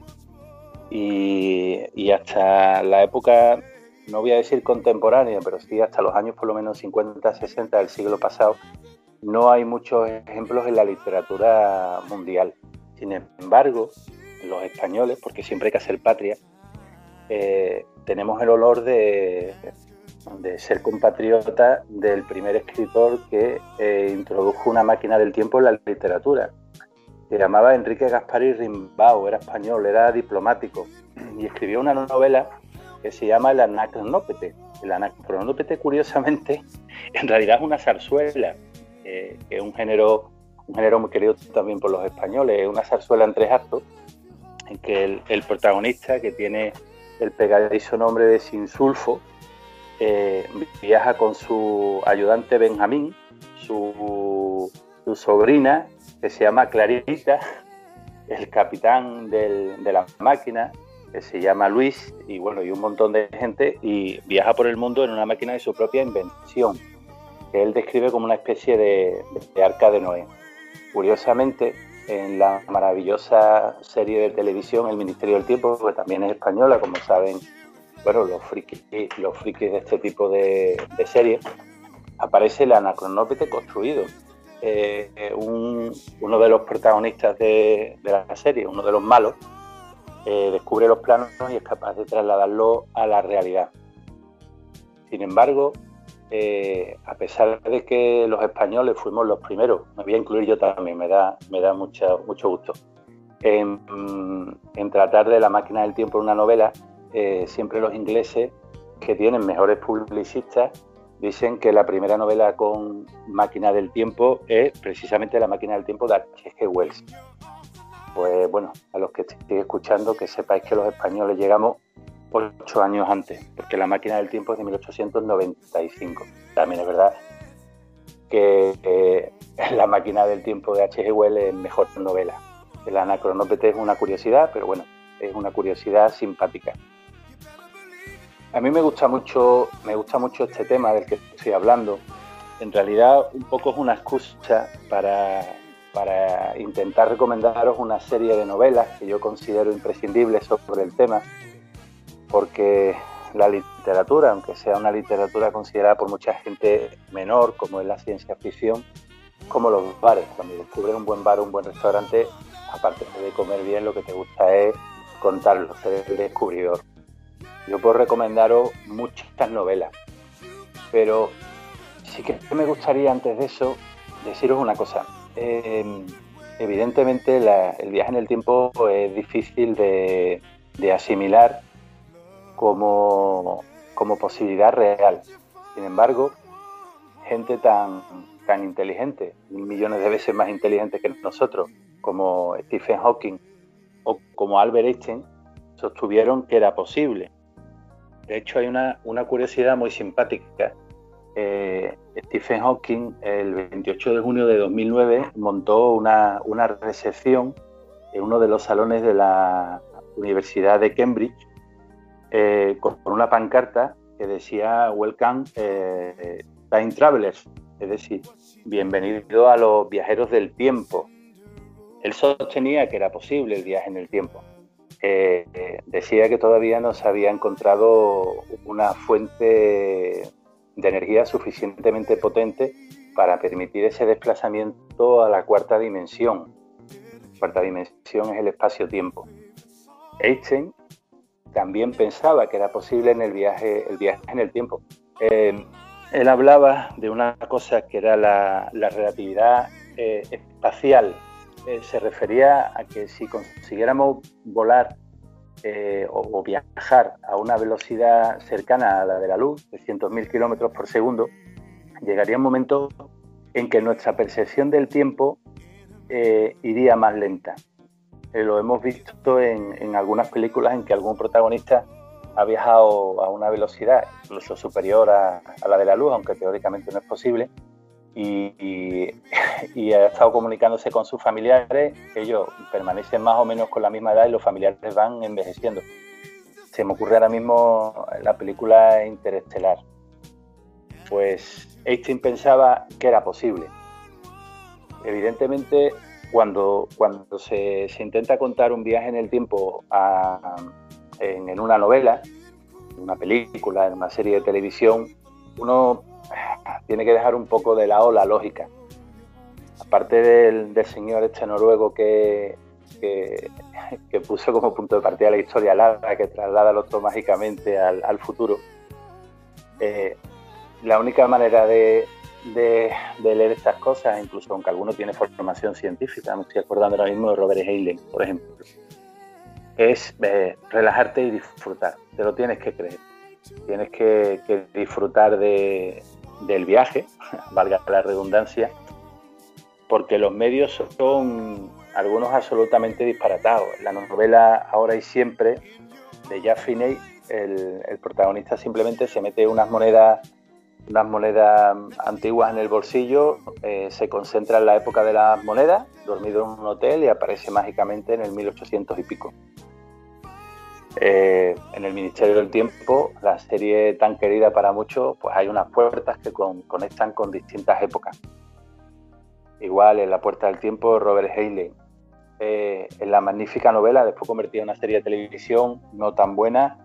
Y, y hasta la época no voy a decir contemporánea, pero sí hasta los años por lo menos 50, 60 del siglo pasado, no hay muchos ejemplos en la literatura mundial. Sin embargo, los españoles, porque siempre hay que hacer patria, eh, tenemos el honor de, ser compatriota del primer escritor que eh, introdujo una máquina del tiempo en la literatura. Se llamaba Enrique Gaspari Rimbao, era español, era diplomático y escribió una novela que se llama El Anacronópete. El Anacronópete, curiosamente, en realidad es una zarzuela, eh, es un género, un género muy querido también por los españoles. Es una zarzuela en tres actos, en que el, protagonista, que tiene el pegadizo nombre de Sinsulfo, eh, viaja con su ayudante Benjamín, su, sobrina, que se llama Clarita, el capitán de la máquina, que se llama Luis, y bueno, y un montón de gente, y viaja por el mundo en una máquina de su propia invención, que él describe como una especie de, arca de Noé. Curiosamente, en la maravillosa serie de televisión El Ministerio del Tiempo, que también es española, como saben, bueno, los frikis, los frikis de este tipo de, series, aparece el anacronópete construido. Eh, uno de los protagonistas de, de la serie, uno de los malos, eh, descubre los planos y es capaz de trasladarlo a la realidad. Sin embargo, eh, a pesar de que los españoles fuimos los primeros, me voy a incluir yo también, me da, me da mucho, mucho gusto, en, tratar de la máquina del tiempo en una novela, eh, siempre los ingleses, que tienen mejores publicistas, dicen que la primera novela con máquina del tiempo es precisamente la máquina del tiempo de H.G. Wells pues bueno, a los que estéis escuchando, que sepáis que los españoles llegamos ocho años antes, porque la máquina del tiempo es de 1895. También es verdad que la máquina del tiempo de H.G. Wells es mejor novela. El anacronópete es una curiosidad, pero bueno, es una curiosidad simpática. A mí me gusta mucho, me gusta mucho este tema del que estoy hablando. En realidad, un poco es una excusa para para intentar recomendaros una serie de novelas que yo considero imprescindibles sobre el tema, porque la literatura, aunque sea una literatura considerada por mucha gente menor, como es la ciencia ficción, como los bares. Cuando descubres un buen bar un buen restaurante, aparte de comer bien, lo que te gusta es contarlo, ser el descubridor. Yo puedo recomendaros muchas novelas, pero sí que me gustaría antes de eso deciros una cosa. Em, evidentemente el viaje en el tiempo es difícil de, asimilar como, posibilidad real. Sin embargo, gente tan, tan inteligente, millones de veces más inteligente que nosotros, como Stephen Hawking o como Albert Einstein, sostuvieron que era posible. De hecho, hay una, una curiosidad muy simpática eh, Stephen Hawking el 28 de junio de 2009 montó una, recepción en uno de los salones de la Universidad de Cambridge eh, con una pancarta que decía Welcome eh, Time Travelers, es decir, bienvenido a los viajeros del tiempo. Él sostenía que era posible el viaje en el tiempo. decía que todavía no se había encontrado una fuente de energía suficientemente potente para permitir ese desplazamiento a la cuarta dimensión. La cuarta dimensión es el espacio-tiempo. Einstein también pensaba que era posible en el viaje, el viaje en el tiempo. Eh, él hablaba de una cosa que era la, relatividad eh, espacial, eh, se refería a que si consiguiéramos volar eh, o, viajar a una velocidad cercana a la de la luz, de 100.000 kilómetros por segundo, llegaría un momento en que nuestra percepción del tiempo iría más lenta. Lo hemos visto en, algunas películas en que algún protagonista ha viajado a una velocidad incluso superior a la de la luz, aunque teóricamente no es posible, y, ha estado comunicándose con sus familiares, ellos permanecen más o menos con la misma edad y los familiares van envejeciendo. Se me ocurre ahora mismo la película Interestelar. Pues Einstein pensaba que era posible. Evidentemente, cuando, cuando se, intenta contar un viaje en el tiempo en, en una novela, en una película, en una serie de televisión, uno tiene que dejar un poco de lado la lógica. Aparte del, señor este noruego que, que, puso como punto de partida la historia larga, que traslada al otro mágicamente al, futuro, eh, la única manera de, leer estas cosas, incluso aunque alguno tiene formación científica, me estoy acordando ahora mismo de Robert Heinlein, por ejemplo, es eh, relajarte y disfrutar, te lo tienes que creer. Tienes que disfrutar de, del viaje, valga la redundancia, porque los medios son algunos absolutamente disparatados. La novela Ahora y Siempre de Jack Finney, el, protagonista simplemente se mete unas monedas, unas monedas antiguas en el bolsillo, eh, se concentra en la época de las monedas, dormido en un hotel y aparece mágicamente en el 1800 y pico. Eh, en el Ministerio del Tiempo, la serie tan querida para muchos, pues hay unas puertas que conectan con distintas épocas. Igual en La Puerta del Tiempo, Robert Haley. Eh, en la magnífica novela, después convertida en una serie de televisión no tan buena,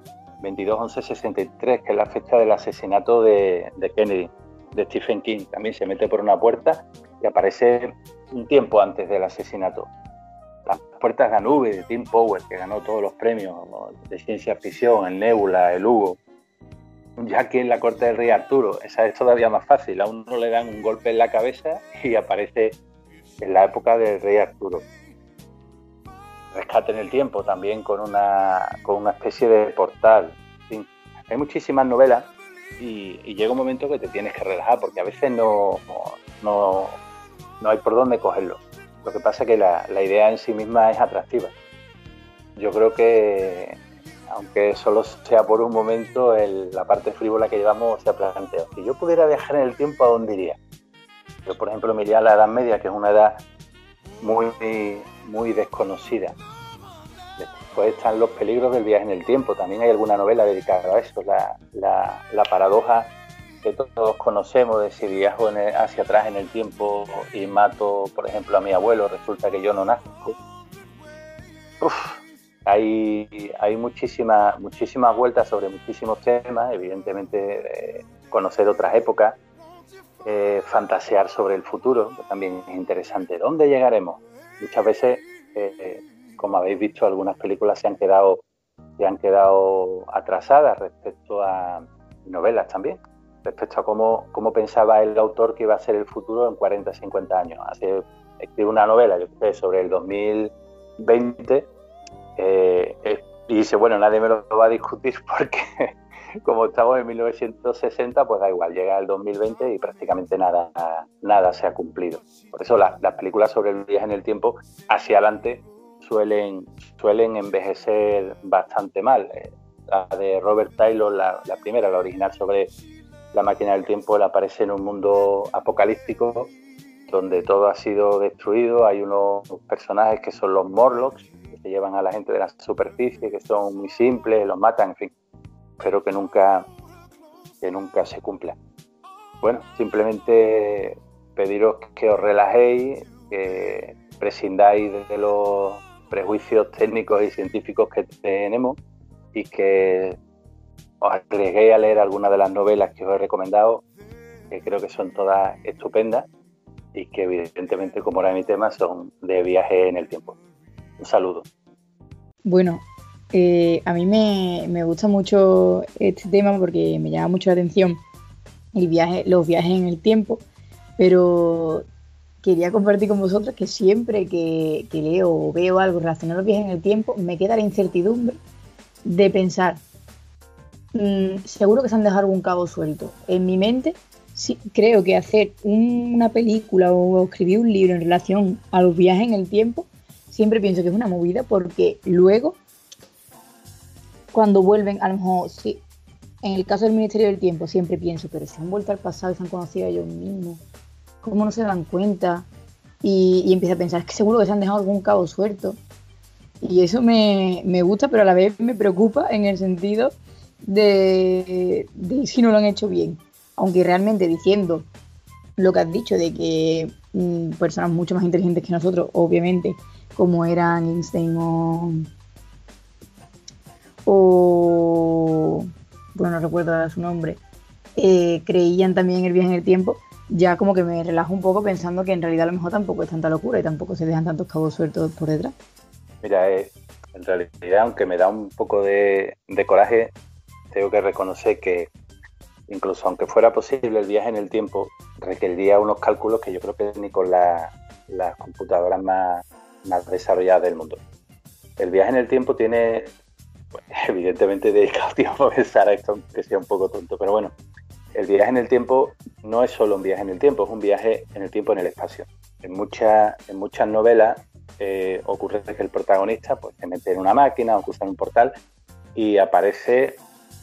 22-11-63, que es la fecha del asesinato de, Kennedy, de Stephen King. También se mete por una puerta y aparece un tiempo antes del asesinato. Las puertas de la nube de Tim Powell, que ganó todos los premios de ciencia ficción, el Nebula, el Hugo. Ya que en la corte del rey Arturo, esa es todavía más fácil. A uno le dan un golpe en la cabeza y aparece en la época del rey Arturo. Rescate en el tiempo también con una, con una especie de portal. hay muchísimas novelas y, llega un momento que te tienes que relajar porque a veces no, no, no hay por dónde cogerlo. Lo que pasa es que la, idea en sí misma es atractiva. Yo creo que, aunque solo sea por un momento, la parte frívola que llevamos se ha planteado. Si yo pudiera viajar en el tiempo, ¿a dónde iría? Yo, por ejemplo, me iría a la Edad Media, que es una edad muy, muy desconocida. Después están los peligros del viaje en el tiempo. También hay alguna novela dedicada a eso, la, la paradoja que todos conocemos de si viajo hacia atrás en el tiempo y mato, por ejemplo, a mi abuelo, resulta que yo no nazco. hay, hay muchísimas, muchísimas vueltas sobre muchísimos temas, evidentemente eh, conocer otras épocas, eh, fantasear sobre el futuro, también es interesante. ¿Dónde llegaremos? Muchas veces, eh, como habéis visto, algunas películas se han quedado, se han quedado atrasadas respecto a novelas también respecto a cómo, cómo, pensaba el autor que iba a ser el futuro en 40, 50 años. Hace, escribe una novela, yo sé, sobre el 2020 eh, eh, y dice, bueno, nadie me lo va a discutir porque como estamos en 1960, pues da igual, llega el 2020 y prácticamente nada, nada se ha cumplido. Por eso las películas sobre el viaje en el tiempo hacia adelante suelen, suelen envejecer bastante mal. Eh, la de Robert Taylor, la, la primera, la original sobre la máquina del tiempo él aparece en un mundo apocalíptico donde todo ha sido destruido. Hay unos personajes que son los Morlocks, que se llevan a la gente de la superficie, que son muy simples, los matan, en fin. Espero que nunca, que nunca se cumpla. Bueno, simplemente pediros que os relajéis, que prescindáis de los prejuicios técnicos y científicos que tenemos y que os arriesguéis a leer alguna de las novelas que os he recomendado, que creo que son todas estupendas y que evidentemente, como era mi tema, son de viaje en el tiempo. Un saludo. Bueno, eh, a mí me, gusta mucho este tema porque me llama mucho la atención el viaje, los viajes en el tiempo, pero quería compartir con vosotros que siempre que, leo o veo algo relacionado a los viajes en el tiempo, me queda la incertidumbre de pensar, mm, seguro que se han dejado algún cabo suelto. En mi mente, sí, creo que hacer una película o escribir un libro en relación a los viajes en el tiempo, siempre pienso que es una movida porque luego, cuando vuelven, a lo mejor, sí, en el caso del Ministerio del Tiempo, siempre pienso, pero si han vuelto al pasado y se han conocido a ellos mismos cómo no se dan cuenta y, y empieza a pensar, es que seguro que se han dejado algún cabo suelto. Y eso me, gusta, pero a la vez me preocupa en el sentido de, si no lo han hecho bien. Aunque realmente diciendo lo que has dicho de que mm, personas mucho más inteligentes que nosotros, obviamente, como eran Einstein o, o bueno, no recuerdo su nombre, eh, creían también el viaje en el tiempo, ya como que me relajo un poco pensando que en realidad a lo mejor tampoco es tanta locura y tampoco se dejan tantos cabos sueltos por detrás. Mira, eh, en realidad, aunque me da un poco de, coraje, tengo que reconocer que incluso aunque fuera posible el viaje en el tiempo, requeriría unos cálculos que yo creo que ni con las computadoras más, más desarrolladas del mundo. El viaje en el tiempo tiene, evidentemente, dedicado tiempo a pensar a esto, que sea un poco tonto, pero bueno, el viaje en el tiempo no es solo un viaje en el tiempo, es un viaje en el tiempo en el espacio. En, muchas en muchas novelas eh, ocurre que el protagonista pues, se mete en una máquina o cruza en un portal y aparece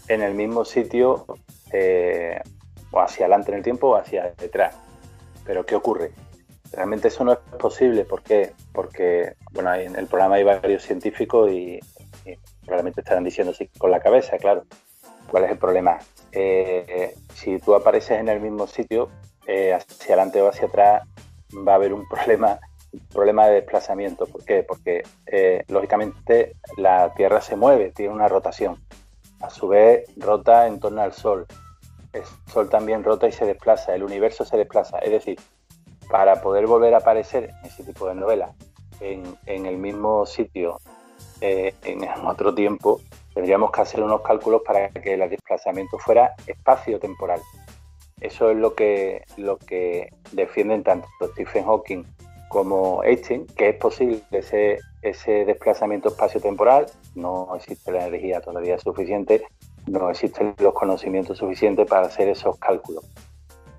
en el mismo sitio eh, o hacia adelante en el tiempo o hacia detrás. Pero ¿qué ocurre? Realmente eso no es posible. ¿Por qué? Porque bueno, en el programa hay varios científicos y probablemente estarán diciendo sí con la cabeza, claro. ¿Cuál es el problema? Eh, si tú apareces en el mismo sitio, eh, hacia adelante o hacia atrás, va a haber un problema, problema de desplazamiento. ¿Por qué? Porque eh, lógicamente la Tierra se mueve, tiene una rotación. A su vez, rota en torno al Sol. El Sol también rota y se desplaza, el universo se desplaza. Es decir, para poder volver a aparecer en ese tipo de novela en, en el mismo sitio, en otro tiempo, tendríamos que hacer unos cálculos para que el desplazamiento fuera espacio-temporal. Eso es lo que, lo que defienden tanto Stephen Hawking como Einstein, que es posible ese, ese desplazamiento espacio-temporal, no existe la energía todavía suficiente, no existen los conocimientos suficientes para hacer esos cálculos.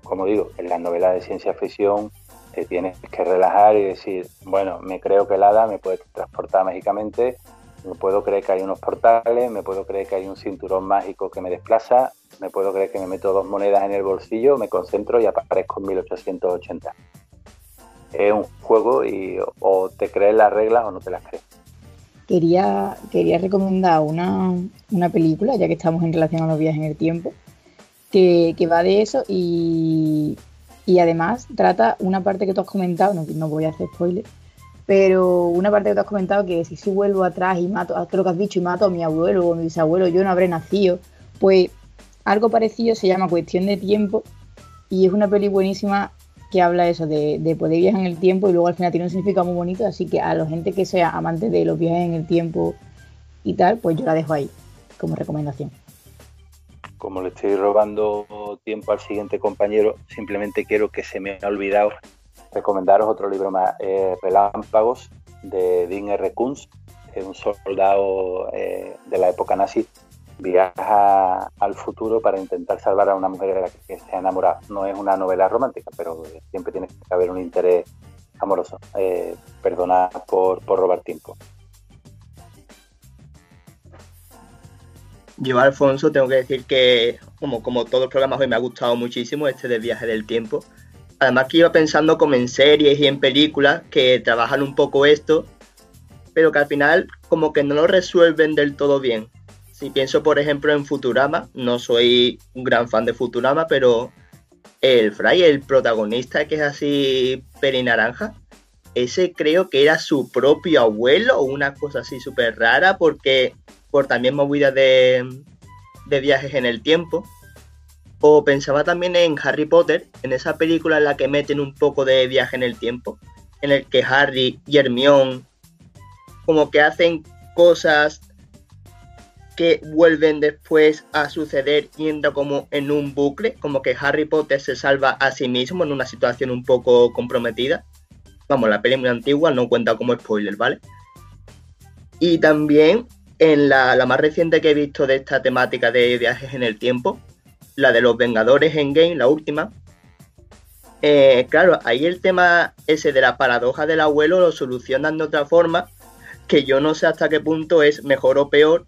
Como digo, en las novelas de ciencia ficción te tienes que relajar y decir, bueno, me creo que el hada me puede transportar mágicamente me puedo creer que hay unos portales, me puedo creer que hay un cinturón mágico que me desplaza, me puedo creer que me meto dos monedas en el bolsillo, me concentro y aparezco en 1880. Es un juego y o te crees las reglas o no te las crees. Quería, quería recomendar una, película, ya que estamos en relación a los viajes en el tiempo, que, va de eso y, además trata una parte que tú has comentado, no, no voy a hacer spoiler, pero una parte que te has comentado que si, si vuelvo atrás y mato, creo que has dicho, y mato a mi abuelo o a mi bisabuelo, yo no habré nacido. Pues algo parecido se llama Cuestión de Tiempo y es una peli buenísima que habla eso de, de, poder viajar en el tiempo y luego al final tiene un significado muy bonito, así que a la gente que sea amante de los viajes en el tiempo y tal, pues yo la dejo ahí como recomendación. Como le estoy robando tiempo al siguiente compañero, simplemente quiero que se me ha olvidado recomendaros otro libro más, eh, Relámpagos, de Dean R. Kunz, es un soldado eh, de la época nazi, viaja al futuro para intentar salvar a una mujer de la que se ha enamorado. No es una novela romántica, pero siempre tiene que haber un interés amoroso. Eh, perdona por, por robar tiempo. Yo, Alfonso, tengo que decir que, como, como todos los programas hoy, me ha gustado muchísimo este de Viaje del Tiempo. Además que iba pensando como en series y en películas que trabajan un poco esto, pero que al final como que no lo resuelven del todo bien. Si pienso por ejemplo en Futurama, no soy un gran fan de Futurama, pero el Fry, el protagonista que es así perinaranja, ese creo que era su propio abuelo o una cosa así súper rara porque por también movida de, de viajes en el tiempo. O pensaba también en Harry Potter, en esa película en la que meten un poco de viaje en el tiempo, en el que Harry y Hermione como que hacen cosas que vuelven después a suceder yendo como en un bucle, como que Harry Potter se salva a sí mismo en una situación un poco comprometida. Vamos, la peli muy antigua, no cuenta como spoiler, ¿vale? Y también en la, la, más reciente que he visto de esta temática de viajes en el tiempo, la de los Vengadores en Game, la última. Eh, claro, ahí el tema ese de la paradoja del abuelo lo solucionan de otra forma, que yo no sé hasta qué punto es mejor o peor,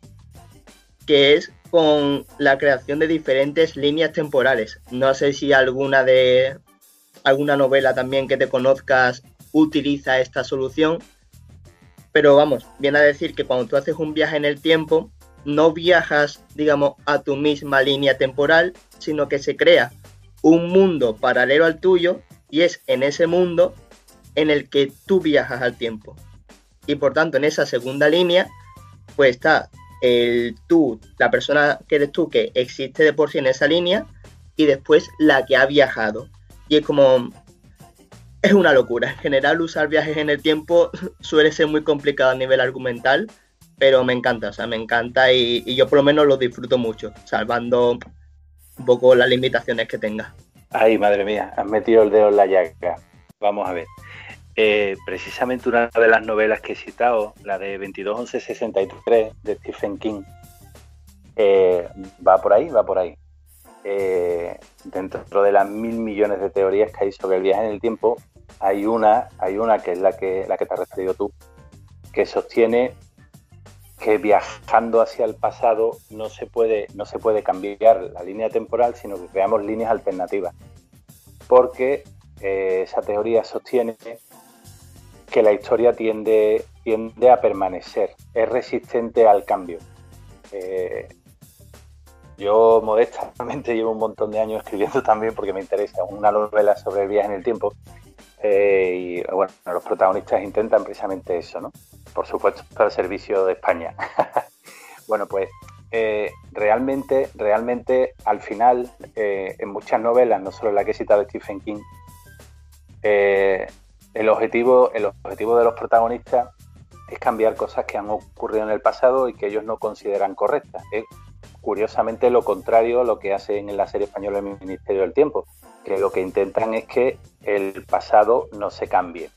que es con la creación de diferentes líneas temporales. No sé si alguna de alguna novela también que te conozcas utiliza esta solución, pero vamos, viene a decir que cuando tú haces un viaje en el tiempo, no viajas, digamos, a tu misma línea temporal, sino que se crea un mundo paralelo al tuyo y es en ese mundo en el que tú viajas al tiempo. Y por tanto, en esa segunda línea, pues está el tú, la persona que eres tú que existe de por sí en esa línea y después la que ha viajado. Y es como, es una locura. En general, usar viajes en el tiempo suele ser muy complicado a nivel argumental, pero me encanta, o sea, me encanta y, yo por lo menos lo disfruto mucho, salvando un poco las limitaciones que tenga. Ay, madre mía, has metido el dedo en la llaga. Vamos a ver. Eh, precisamente una de las novelas que he citado, la de 221163 de Stephen King, eh, va por ahí, va por ahí. Eh, dentro de las mil millones de teorías que hay sobre el viaje en el tiempo, hay una, hay una que es la que, la que te has referido tú, que sostiene que viajando hacia el pasado no se puede, no se puede cambiar la línea temporal, sino que creamos líneas alternativas. Porque esa teoría sostiene que la historia tiende, tiende a permanecer, es resistente al cambio. Eh, yo modestamente llevo un montón de años escribiendo también porque me interesa una novela sobre el viaje en el tiempo eh, y bueno, los protagonistas intentan precisamente eso, ¿no? Por supuesto, al servicio de España. bueno, pues eh, realmente, realmente al final, en muchas novelas, no solo la que he citado Stephen King, el objetivo, el objetivo de los protagonistas es cambiar cosas que han ocurrido en el pasado y que ellos no consideran correctas. Es curiosamente lo contrario a lo que hacen en la serie española El Ministerio del Tiempo, que lo que intentan es que el pasado no se cambie.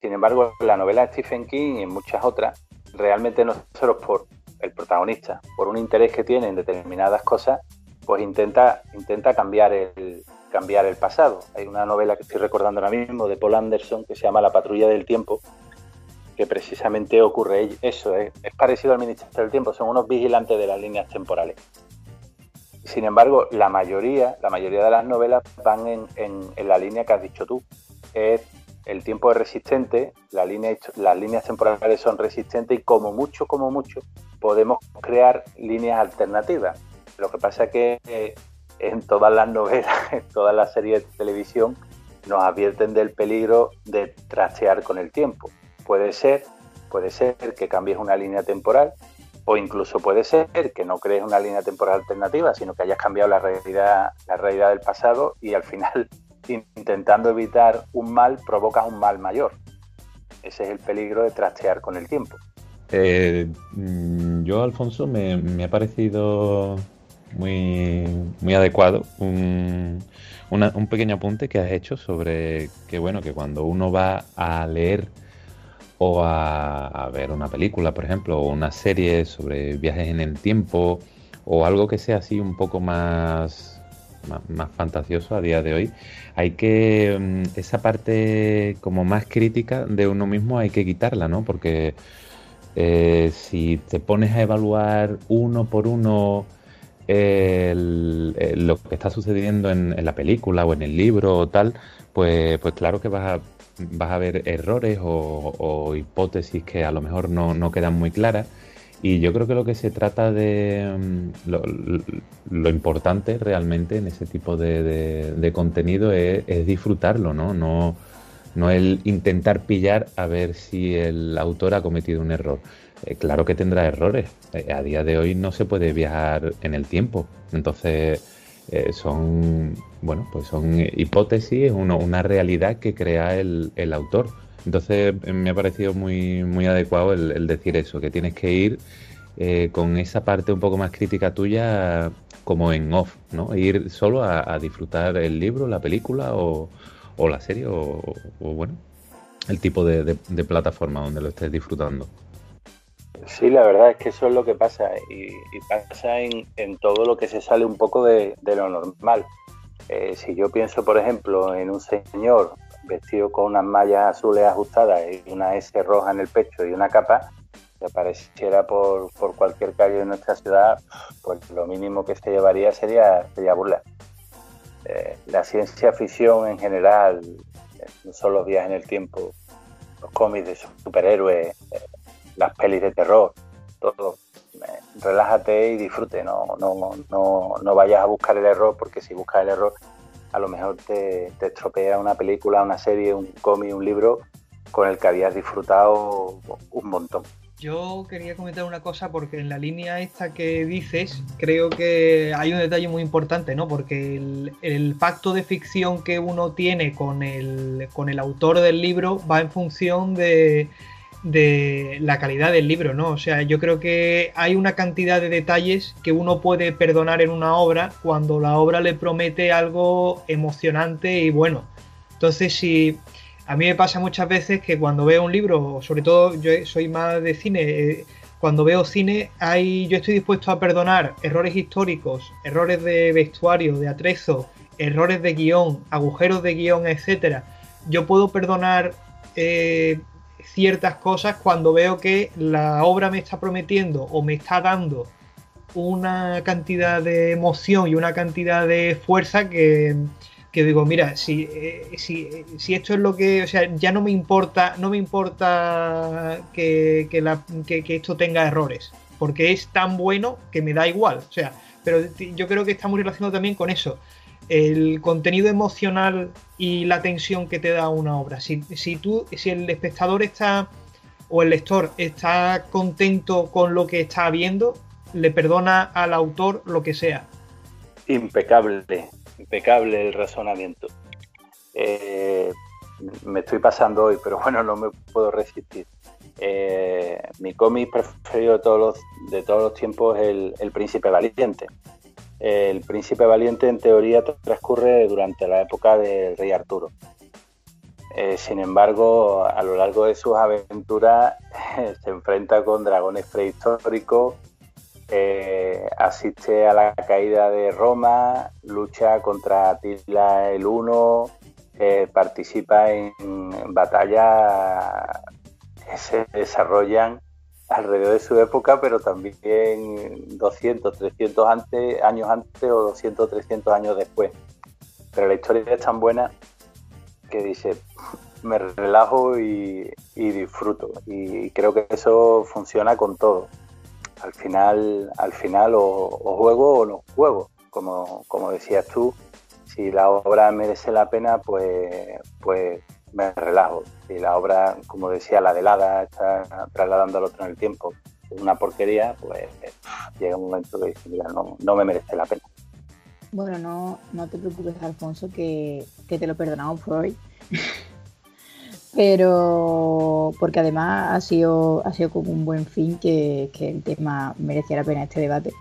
Sin embargo, la novela de Stephen King y en muchas otras, realmente no solo por el protagonista, por un interés que tiene en determinadas cosas, pues intenta, intenta cambiar el, cambiar el pasado. Hay una novela que estoy recordando ahora mismo de Paul Anderson que se llama La patrulla del tiempo, que precisamente ocurre eso, es, parecido al Ministerio del Tiempo, son unos vigilantes de las líneas temporales. Sin embargo, la mayoría, la mayoría de las novelas van en, la línea que has dicho tú. Es el tiempo es resistente, la línea, las líneas temporales son resistentes y como mucho, como mucho, podemos crear líneas alternativas. Lo que pasa es que eh, en todas las novelas, en todas las series de televisión, nos advierten del peligro de trastear con el tiempo. Puede ser, puede ser que cambies una línea temporal o incluso puede ser que no crees una línea temporal alternativa, sino que hayas cambiado la realidad, la realidad del pasado y al final, intentando evitar un mal, provocas un mal mayor. Ese es el peligro de trastear con el tiempo. Eh, mm, yo, Alfonso, me ha parecido muy, muy adecuado. Un, un, pequeño apunte que has hecho sobre que, bueno, que cuando uno va a leer o a, ver una película, por ejemplo, o una serie sobre viajes en el tiempo, o algo que sea así un poco más, más, fantasioso a día de hoy, hay que, mm, esa parte como más crítica de uno mismo hay que quitarla, ¿no? Porque eh, si te pones a evaluar uno por uno, lo que está sucediendo en, la película o en el libro o tal, pues, pues claro que vas a, vas a ver errores o, hipótesis que a lo mejor no, quedan muy claras. Y yo creo que lo que se trata de mm, lo, importante realmente en ese tipo de, contenido es, disfrutarlo, ¿no? ¿no? No el intentar pillar a ver si el autor ha cometido un error. Eh, claro que tendrá errores. Eh, a día de hoy no se puede viajar en el tiempo. Entonces, eh, son, bueno, pues son hipótesis, una realidad que crea el, autor. Entonces, me ha parecido muy, muy adecuado el, decir eso, que tienes que ir con esa parte un poco más crítica tuya como en off, ¿no? Ir solo a, disfrutar el libro, la película o, la serie o bueno, el tipo de, plataforma donde lo estés disfrutando. Sí, la verdad es que eso es lo que pasa y, pasa en, todo lo que se sale un poco de, lo normal. Eh, si yo pienso, por ejemplo, en un señor vestido con unas mallas azules ajustadas y una S roja en el pecho y una capa, que apareciera por, cualquier calle de nuestra ciudad, pues lo mínimo que se llevaría sería, sería burla. Eh, la ciencia ficción en general, no solo los viajes en el tiempo, los cómics de superhéroes, eh, las pelis de terror, todo. relájate y disfrute, no, no, no, no vayas a buscar el error, porque si buscas el error, a lo mejor te, te estropea una película, una serie, un cómic, un libro con el que habías disfrutado un montón. Yo quería comentar una cosa porque en la línea esta que dices, creo que hay un detalle muy importante, ¿no? Porque el, pacto de ficción que uno tiene con el, con el autor del libro va en función de, de la calidad del libro, ¿no? O sea, yo creo que hay una cantidad de detalles que uno puede perdonar en una obra cuando la obra le promete algo emocionante y bueno. Entonces, si a mí me pasa muchas veces que cuando veo un libro, sobre todo yo soy más de cine, eh, cuando veo cine, hay, yo estoy dispuesto a perdonar errores históricos, errores de vestuario, de atrezo, errores de guion, agujeros de guion, etcétera. Yo puedo perdonar eh, ciertas cosas cuando veo que la obra me está prometiendo o me está dando una cantidad de emoción y una cantidad de fuerza que, que digo, mira, si, eh, si, si, esto es lo que, o sea, ya no me importa, no me importa que, que, la, que, esto tenga errores, porque es tan bueno que me da igual, o sea, pero yo creo que está muy relacionado también con eso, el contenido emocional y la tensión que te da una obra. Si, si tú, si el espectador está o el lector está contento con lo que está viendo, le perdona al autor lo que sea. Impecable impecable el razonamiento. Eh, me estoy pasando hoy, pero bueno, no me puedo resistir. Eh, mi cómic preferido de todos los, de todos los tiempos es el, Príncipe Valiente. El Príncipe Valiente en teoría transcurre durante la época del Rey Arturo. Eh, sin embargo, a lo largo de sus aventuras se enfrenta con dragones prehistóricos, eh, asiste a la caída de Roma, lucha contra Atila el Uno, eh, participa en, batallas que se desarrollan alrededor de su época, pero también 200, 300 antes, años antes o 200, 300 años después. Pero la historia es tan buena que dice, me relajo y disfruto. Y creo que eso funciona con todo al final, al final o, juego o no juego. Como, como decías tú, si la obra merece la pena, pues, pues me relajo. Si la obra, como decía, la de Lada está trasladando al otro en el tiempo, es una porquería, pues llega un momento que dice, mira, no, no me merece la pena. Bueno, no, no te preocupes, Alfonso, que, que te lo perdonamos por hoy. pero porque además ha sido, ha sido como un buen fin que, el tema merecía la pena este debate.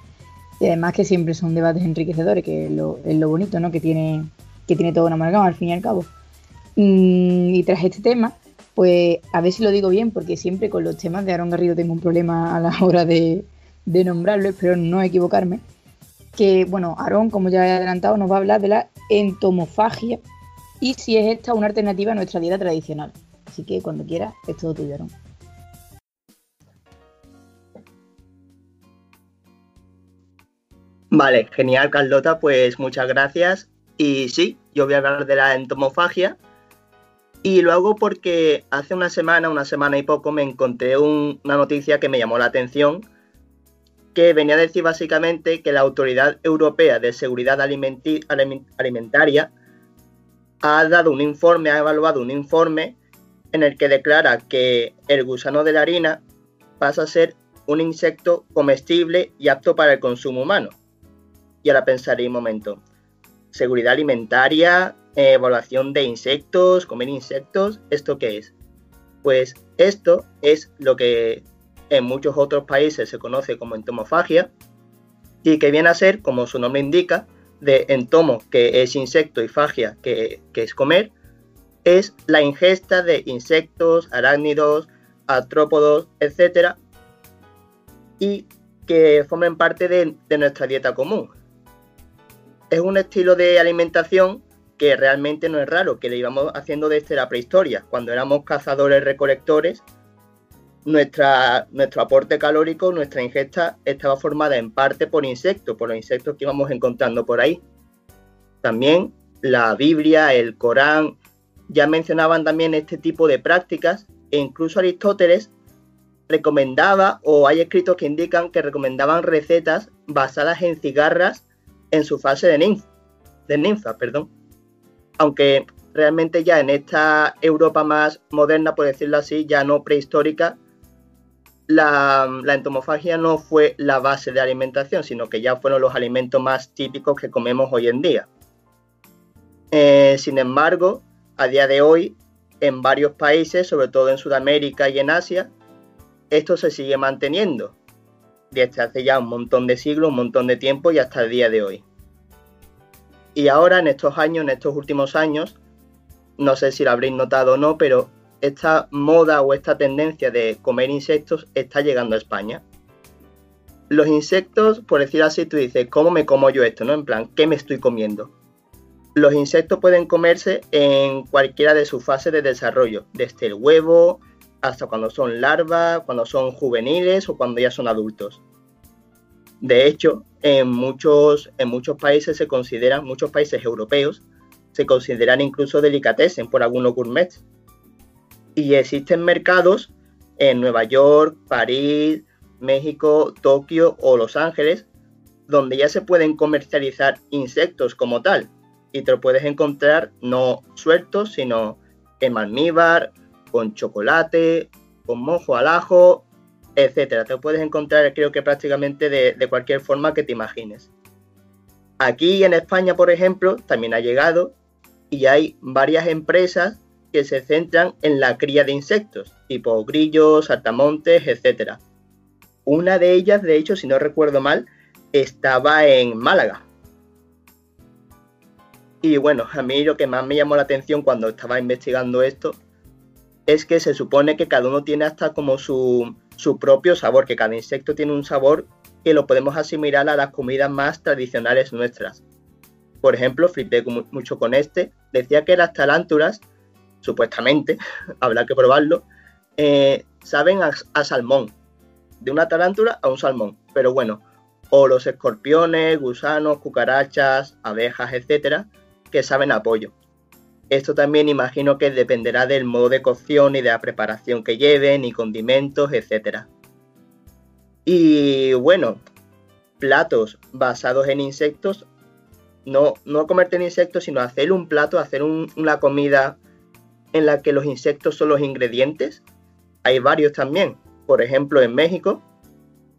Y además que siempre son debates enriquecedores, que es lo, es lo bonito, ¿no? Que tiene, que tiene toda una amalgama al fin y al cabo. Mm, y tras este tema, pues a ver si lo digo bien, porque siempre con los temas de Aaron Garrido tengo un problema a la hora de, nombrarlo, espero no equivocarme. Que, bueno, Aaron, como ya he adelantado, nos va a hablar de la entomofagia, y si es esta una alternativa a nuestra dieta tradicional. Así que cuando quieras, es todo tuyo, Vale, genial, Carlota, pues muchas gracias. Y sí, yo voy a hablar de la entomofagia. Y lo hago porque hace una semana, una semana y poco, me encontré una noticia que me llamó la atención, que venía a decir básicamente que la Autoridad Europea de Seguridad Alimentaria ha dado un informe, ha evaluado un informe en el que declara que el gusano de la harina pasa a ser un insecto comestible y apto para el consumo humano. Y ahora pensaré un momento. Seguridad alimentaria, evaluación de insectos, comer insectos, ¿esto qué es? Pues esto es lo que en muchos otros países se conoce como entomofagia y que viene a ser, como su nombre indica, de entomo, que es insecto, y fagia, que, es comer, es la ingesta de insectos, arácnidos, artrópodos, etc. y que formen parte de nuestra dieta común. Es un estilo de alimentación que realmente no es raro, que lo íbamos haciendo desde la prehistoria, cuando éramos cazadores recolectores, nuestra, nuestro aporte calórico, nuestra ingesta estaba formada en parte por insectos, por los insectos que íbamos encontrando por ahí. También la Biblia, el Corán, ya mencionaban también este tipo de prácticas e incluso Aristóteles recomendaba o hay escritos que indican que recomendaban recetas basadas en cigarras en su fase de ninfa, de ninfa perdón aunque realmente ya en esta Europa más moderna, por decirlo así, ya no prehistórica, la, entomofagia no fue la base de alimentación, sino que ya fueron los alimentos más típicos que comemos hoy en día. Eh, sin embargo, a día de hoy, en varios países, sobre todo en Sudamérica y en Asia, esto se sigue manteniendo desde hace ya un montón de siglos, un montón de tiempo y hasta el día de hoy. Y ahora, en estos años, en estos últimos años, no sé si lo habréis notado o no, pero esta moda o esta tendencia de comer insectos está llegando a España. Los insectos, por decir así, tú dices, ¿cómo me como yo esto? ¿No? En plan, ¿qué me estoy comiendo? Los insectos pueden comerse en cualquiera de sus fases de desarrollo, desde el huevo hasta cuando son larvas, cuando son juveniles o cuando ya son adultos. De hecho, en muchos, en muchos países se consideran, muchos países europeos, se consideran incluso delicatessen por algunos gourmets. Y existen mercados en Nueva York, París, México, Tokio o Los Ángeles, donde ya se pueden comercializar insectos como tal. Y te lo puedes encontrar no sueltos, sino en almíbar, con chocolate, con mojo al ajo etcétera. Te puedes encontrar, creo que prácticamente de, cualquier forma que te imagines. Aquí en España, por ejemplo, también ha llegado y hay varias empresas que se centran en la cría de insectos, tipo grillos, saltamontes, etcétera. Una de ellas, de hecho, si no recuerdo mal, estaba en Málaga. Y bueno, a mí lo que más me llamó la atención cuando estaba investigando esto es que se supone que cada uno tiene hasta como su, su propio sabor, que cada insecto tiene un sabor que lo podemos asimilar a las comidas más tradicionales nuestras. Por ejemplo, flipé mucho con este, decía que las tarántulas, supuestamente, habrá que probarlo, eh, saben a, salmón, de una tarántula a un salmón, pero bueno, o los escorpiones, gusanos, cucarachas, abejas, etcétera, que saben a pollo. Esto también imagino que dependerá del modo de cocción y de la preparación que lleven y condimentos, etc. Y bueno, platos basados en insectos, no, no comerte en insectos, sino hacer un plato, hacer una comida en la que los insectos son los ingredientes. Hay varios también. Por ejemplo, en México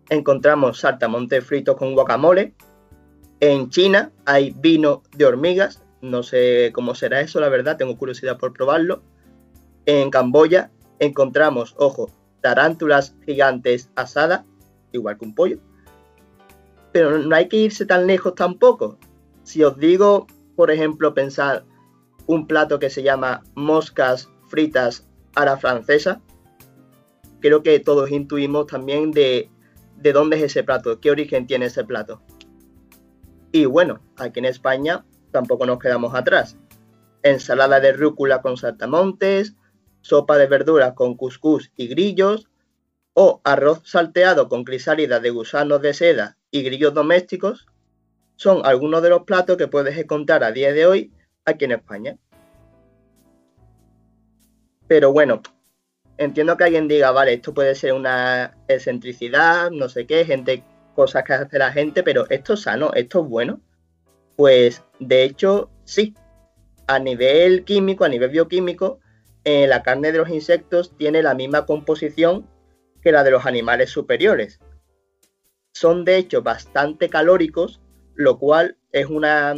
encontramos saltamontes fritos con guacamole. En China hay vino de hormigas no sé cómo será eso, la verdad, tengo curiosidad por probarlo. En Camboya encontramos, ojo, tarántulas gigantes asadas, igual que un pollo. Pero no hay que irse tan lejos tampoco. Si os digo, por ejemplo, pensar un plato que se llama moscas fritas a la francesa, creo que todos intuimos también de, de dónde es ese plato, qué origen tiene ese plato. Y bueno, aquí en España tampoco nos quedamos atrás. Ensalada de rúcula con saltamontes, sopa de verduras con cuscús y grillos, o arroz salteado con crisálida de gusanos de seda y grillos domésticos, son algunos de los platos que puedes encontrar a día de hoy aquí en España. Pero bueno, entiendo que alguien diga, vale, esto puede ser una excentricidad, no sé qué, gente, cosas que hace la gente, pero esto es sano, esto es bueno. Pues de hecho, sí. A nivel químico, a nivel bioquímico, eh, la carne de los insectos tiene la misma composición que la de los animales superiores. Son de hecho bastante calóricos, lo cual es una,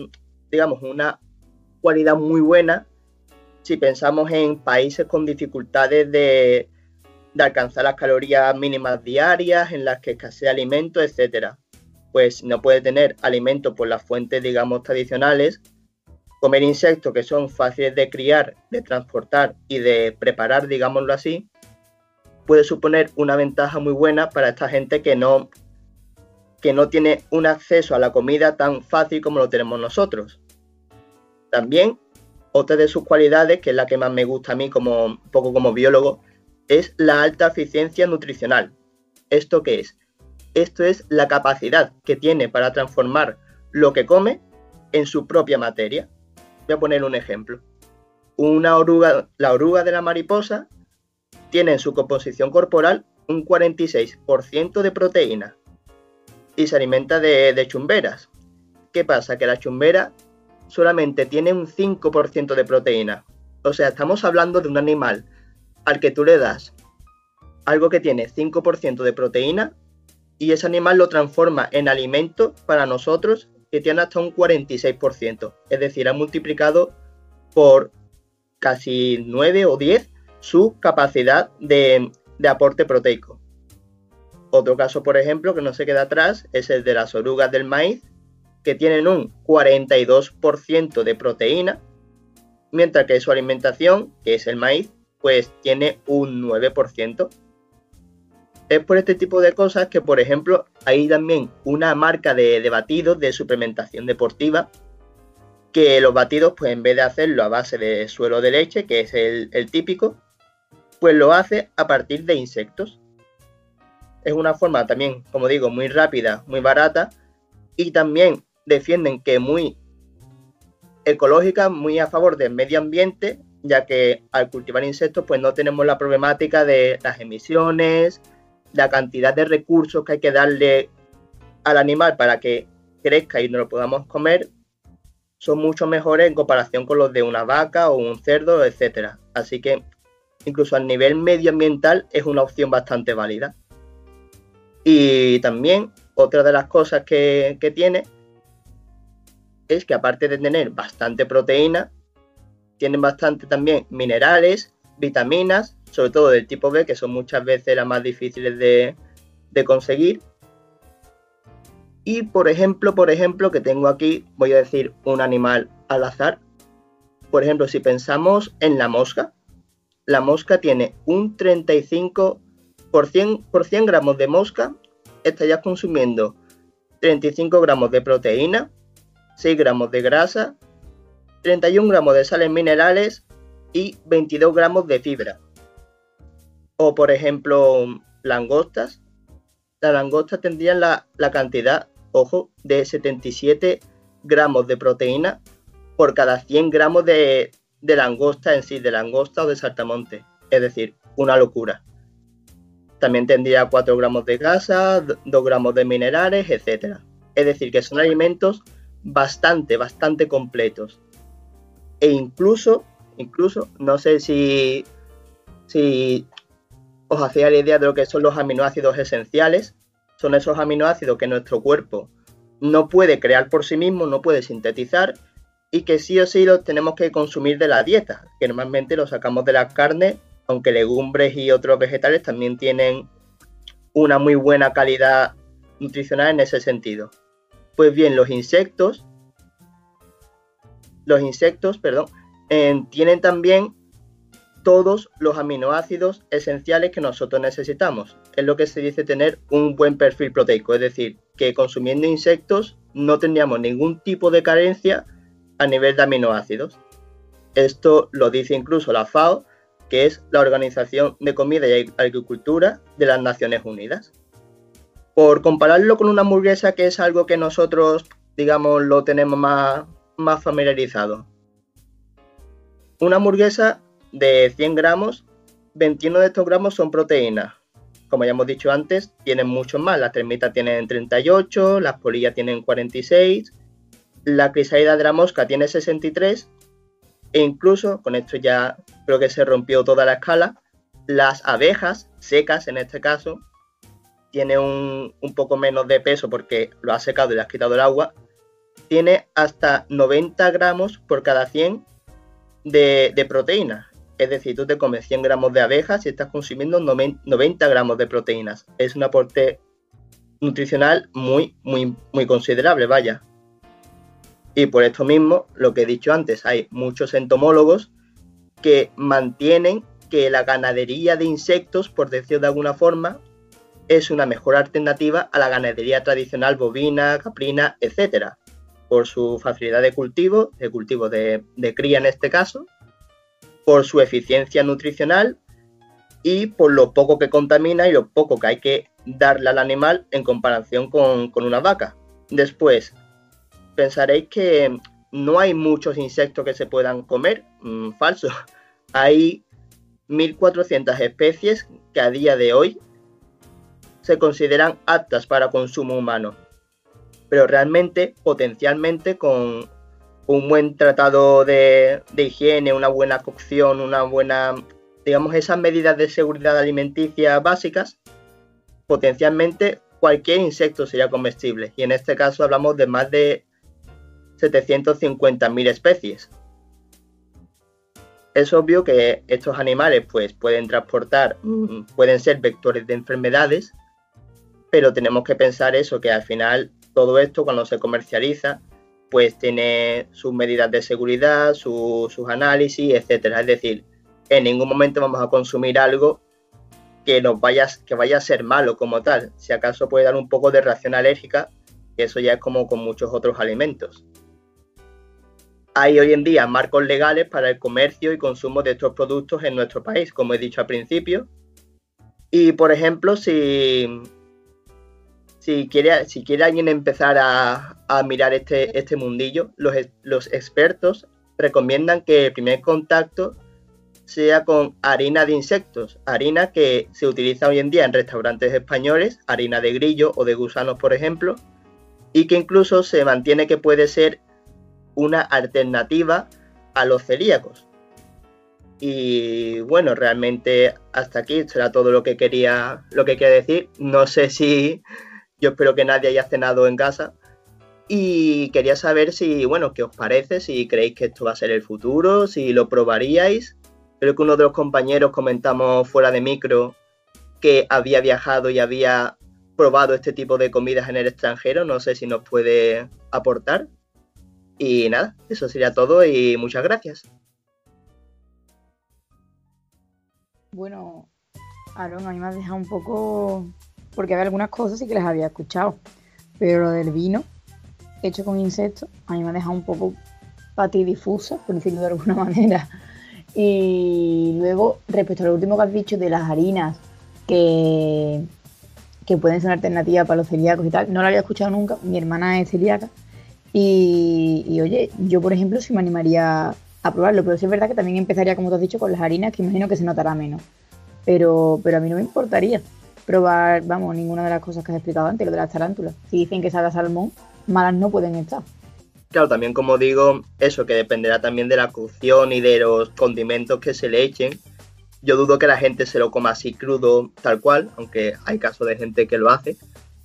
digamos, una cualidad muy buena si pensamos en países con dificultades de, de alcanzar las calorías mínimas diarias, en las que escasea alimento, etcétera pues no puede tener alimento por las fuentes, digamos, tradicionales, comer insectos que son fáciles de criar, de transportar y de preparar, digámoslo así, puede suponer una ventaja muy buena para esta gente que no, que no tiene un acceso a la comida tan fácil como lo tenemos nosotros. También, otra de sus cualidades, que es la que más me gusta a mí como un poco como biólogo, es la alta eficiencia nutricional. ¿Esto qué es? Esto es la capacidad que tiene para transformar lo que come en su propia materia. Voy a poner un ejemplo. Una oruga, la oruga de la mariposa tiene en su composición corporal un 46% de proteína y se alimenta de, de, chumberas. ¿Qué pasa? Que la chumbera solamente tiene un 5% de proteína. O sea, estamos hablando de un animal al que tú le das algo que tiene 5% de proteína y ese animal lo transforma en alimento para nosotros que tiene hasta un 46%. Es decir, ha multiplicado por casi 9 o 10 su capacidad de, de aporte proteico. Otro caso, por ejemplo, que no se queda atrás es el de las orugas del maíz, que tienen un 42% de proteína, mientras que su alimentación, que es el maíz, pues tiene un 9%. Es por este tipo de cosas que, por ejemplo, hay también una marca de, batidos de suplementación deportiva, que los batidos, pues en vez de hacerlo a base de suelo de leche, que es el, el típico, pues lo hace a partir de insectos. Es una forma también, como digo, muy rápida, muy barata y también defienden que muy ecológica, muy a favor del medio ambiente, ya que al cultivar insectos pues no tenemos la problemática de las emisiones, la cantidad de recursos que hay que darle al animal para que crezca y no lo podamos comer, son mucho mejores en comparación con los de una vaca o un cerdo, etcétera. Así que incluso a nivel medioambiental es una opción bastante válida. Y también otra de las cosas que, que tiene es que aparte de tener bastante proteína, tienen bastante también minerales, vitaminas, sobre todo del tipo B, que son muchas veces las más difíciles de, conseguir. Y por ejemplo, por ejemplo, que tengo aquí, voy a decir un animal al azar. Por ejemplo, si pensamos en la mosca, la mosca tiene un 35 por 100, por 100 gramos de mosca, estarías consumiendo 35 gramos de proteína, 6 gramos de grasa, 31 gramos de sales minerales y 22 gramos de fibra. O por ejemplo, langostas. Las langostas tendrían la, la cantidad, ojo, de 77 gramos de proteína por cada 100 gramos de, de langosta en sí, de langosta o de saltamonte. Es decir, una locura. También tendría 4 gramos de grasa, 2 gramos de minerales, etc. Es decir, que son alimentos bastante, bastante completos. E incluso, incluso, no sé si, si os hacía la idea de lo que son los aminoácidos esenciales. Son esos aminoácidos que nuestro cuerpo no puede crear por sí mismo, no puede sintetizar y que sí o sí los tenemos que consumir de la dieta, que normalmente los sacamos de la carne, aunque legumbres y otros vegetales también tienen una muy buena calidad nutricional en ese sentido. Pues bien, los insectos, los insectos, perdón, eh, tienen también todos los aminoácidos esenciales que nosotros necesitamos. Es lo que se dice tener un buen perfil proteico, es decir, que consumiendo insectos no tendríamos ningún tipo de carencia a nivel de aminoácidos. Esto lo dice incluso la FAO, que es la Organización de Comida y Agricultura de las Naciones Unidas. Por compararlo con una hamburguesa, que es algo que nosotros, digamos, lo tenemos más, más familiarizado. Una hamburguesa de 100 gramos, 21 de estos gramos son proteínas. Como ya hemos dicho antes, tienen mucho más. Las termitas tienen 38, las polillas tienen 46, la crisalida de la mosca tiene 63 e incluso, con esto ya creo que se rompió toda la escala, las abejas secas en este caso tiene un, poco menos de peso porque lo has secado y le has quitado el agua, tiene hasta 90 gramos por cada 100 de, de proteína. Es decir, tú te comes 100 gramos de abejas y estás consumiendo 90 gramos de proteínas. Es un aporte nutricional muy, muy, muy considerable, vaya. Y por esto mismo, lo que he dicho antes, hay muchos entomólogos que mantienen que la ganadería de insectos, por decirlo de alguna forma, es una mejor alternativa a la ganadería tradicional bovina, caprina, etcétera, por su facilidad de cultivo, de cultivo de, cría en este caso, por su eficiencia nutricional y por lo poco que contamina y lo poco que hay que darle al animal en comparación con, con una vaca. Después, pensaréis que no hay muchos insectos que se puedan comer. Mm, falso. Hay 1.400 especies que a día de hoy se consideran aptas para consumo humano. Pero realmente, potencialmente, con un buen tratado de, de higiene, una buena cocción, una buena, digamos, esas medidas de seguridad alimenticia básicas, potencialmente cualquier insecto sería comestible. Y en este caso hablamos de más de 750.000 especies. Es obvio que estos animales pues, pueden transportar, mm, pueden ser vectores de enfermedades, pero tenemos que pensar eso, que al final todo esto cuando se comercializa, pues tiene sus medidas de seguridad, sus análisis, etcétera. Es decir, en ningún momento vamos a consumir algo que nos vaya, que vaya a ser malo como tal. Si acaso puede dar un poco de reacción alérgica, eso ya es como con muchos otros alimentos hay hoy en día marcos legales para el comercio y consumo de estos productos en nuestro país, como he dicho al principio. Y por ejemplo, si, si, quiere, si quiere alguien empezar a, mirar este, este mundillo, los, los expertos recomiendan que el primer contacto sea con harina de insectos, harina que se utiliza hoy en día en restaurantes españoles, harina de grillo o de gusanos, por ejemplo, y que incluso se mantiene que puede ser una alternativa a los celíacos. Y bueno, realmente hasta aquí será todo lo que quería, lo que quería decir. No sé si yo espero que nadie haya cenado en casa. Y quería saber si, bueno, qué os parece, si creéis que esto va a ser el futuro, si lo probaríais. Creo que uno de los compañeros comentamos fuera de micro que había viajado y había probado este tipo de comidas en el extranjero. No sé si nos puede aportar. Y nada, eso sería todo y muchas gracias. Bueno, Aaron, a mí me has dejado un poco, porque había algunas cosas sí que les había escuchado, pero lo del vino hecho con insectos, a mí me ha dejado un poco patidifusa, por decirlo de alguna manera. Y luego, respecto a lo último que has dicho de las harinas, que, que pueden ser una alternativa para los celíacos y tal, no lo había escuchado nunca, mi hermana es celíaca, y, oye, yo por ejemplo sí me animaría a probarlo, pero sí es verdad que también empezaría, como te has dicho, con las harinas, que imagino que se notará menos. Pero, pero a mí no me importaría probar, vamos, ninguna de las cosas que has explicado antes, lo de las tarántulas. Si dicen que sabe salmón, malas no pueden estar. Claro, también como digo, eso que dependerá también de la cocción y de los condimentos que se le echen. Yo dudo que la gente se lo coma así crudo, tal cual, aunque hay casos de gente que lo hace.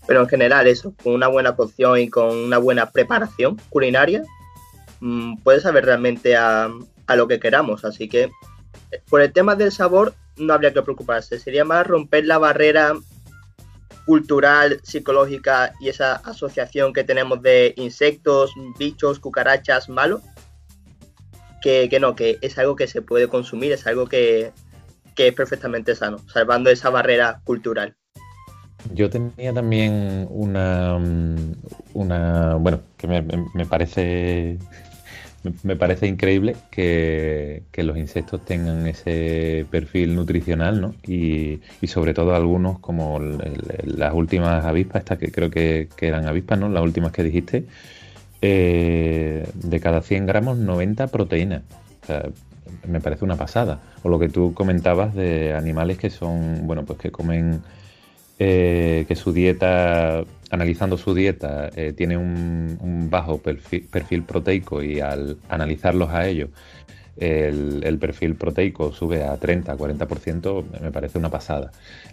Pero en general eso, con una buena cocción y con una buena preparación culinaria, mm, puede saber realmente a, lo que queramos. Así que por el tema del sabor no habría que preocuparse. Sería más romper la barrera cultural, psicológica y esa asociación que tenemos de insectos, bichos, cucarachas malos. Que, no, que es algo que se puede consumir, es algo que, que es perfectamente sano, salvando esa barrera cultural. Yo tenía también una, mm, una bueno, que me, parece me parece increíble que, los insectos tengan ese perfil nutricional, ¿no? Y, sobre todo algunos como las últimas avispas, estas que creo que, eran avispas, ¿no? Las últimas que dijiste, eh, de cada 100 gramos 90 proteínas. O sea, me parece una pasada. O lo que tú comentabas de animales que son, bueno, pues que comen eh, que su dieta, analizando su dieta, eh, tiene un, bajo perfil, proteico y al analizarlos a ellos, el, perfil proteico sube a 30-40%, me parece una pasada.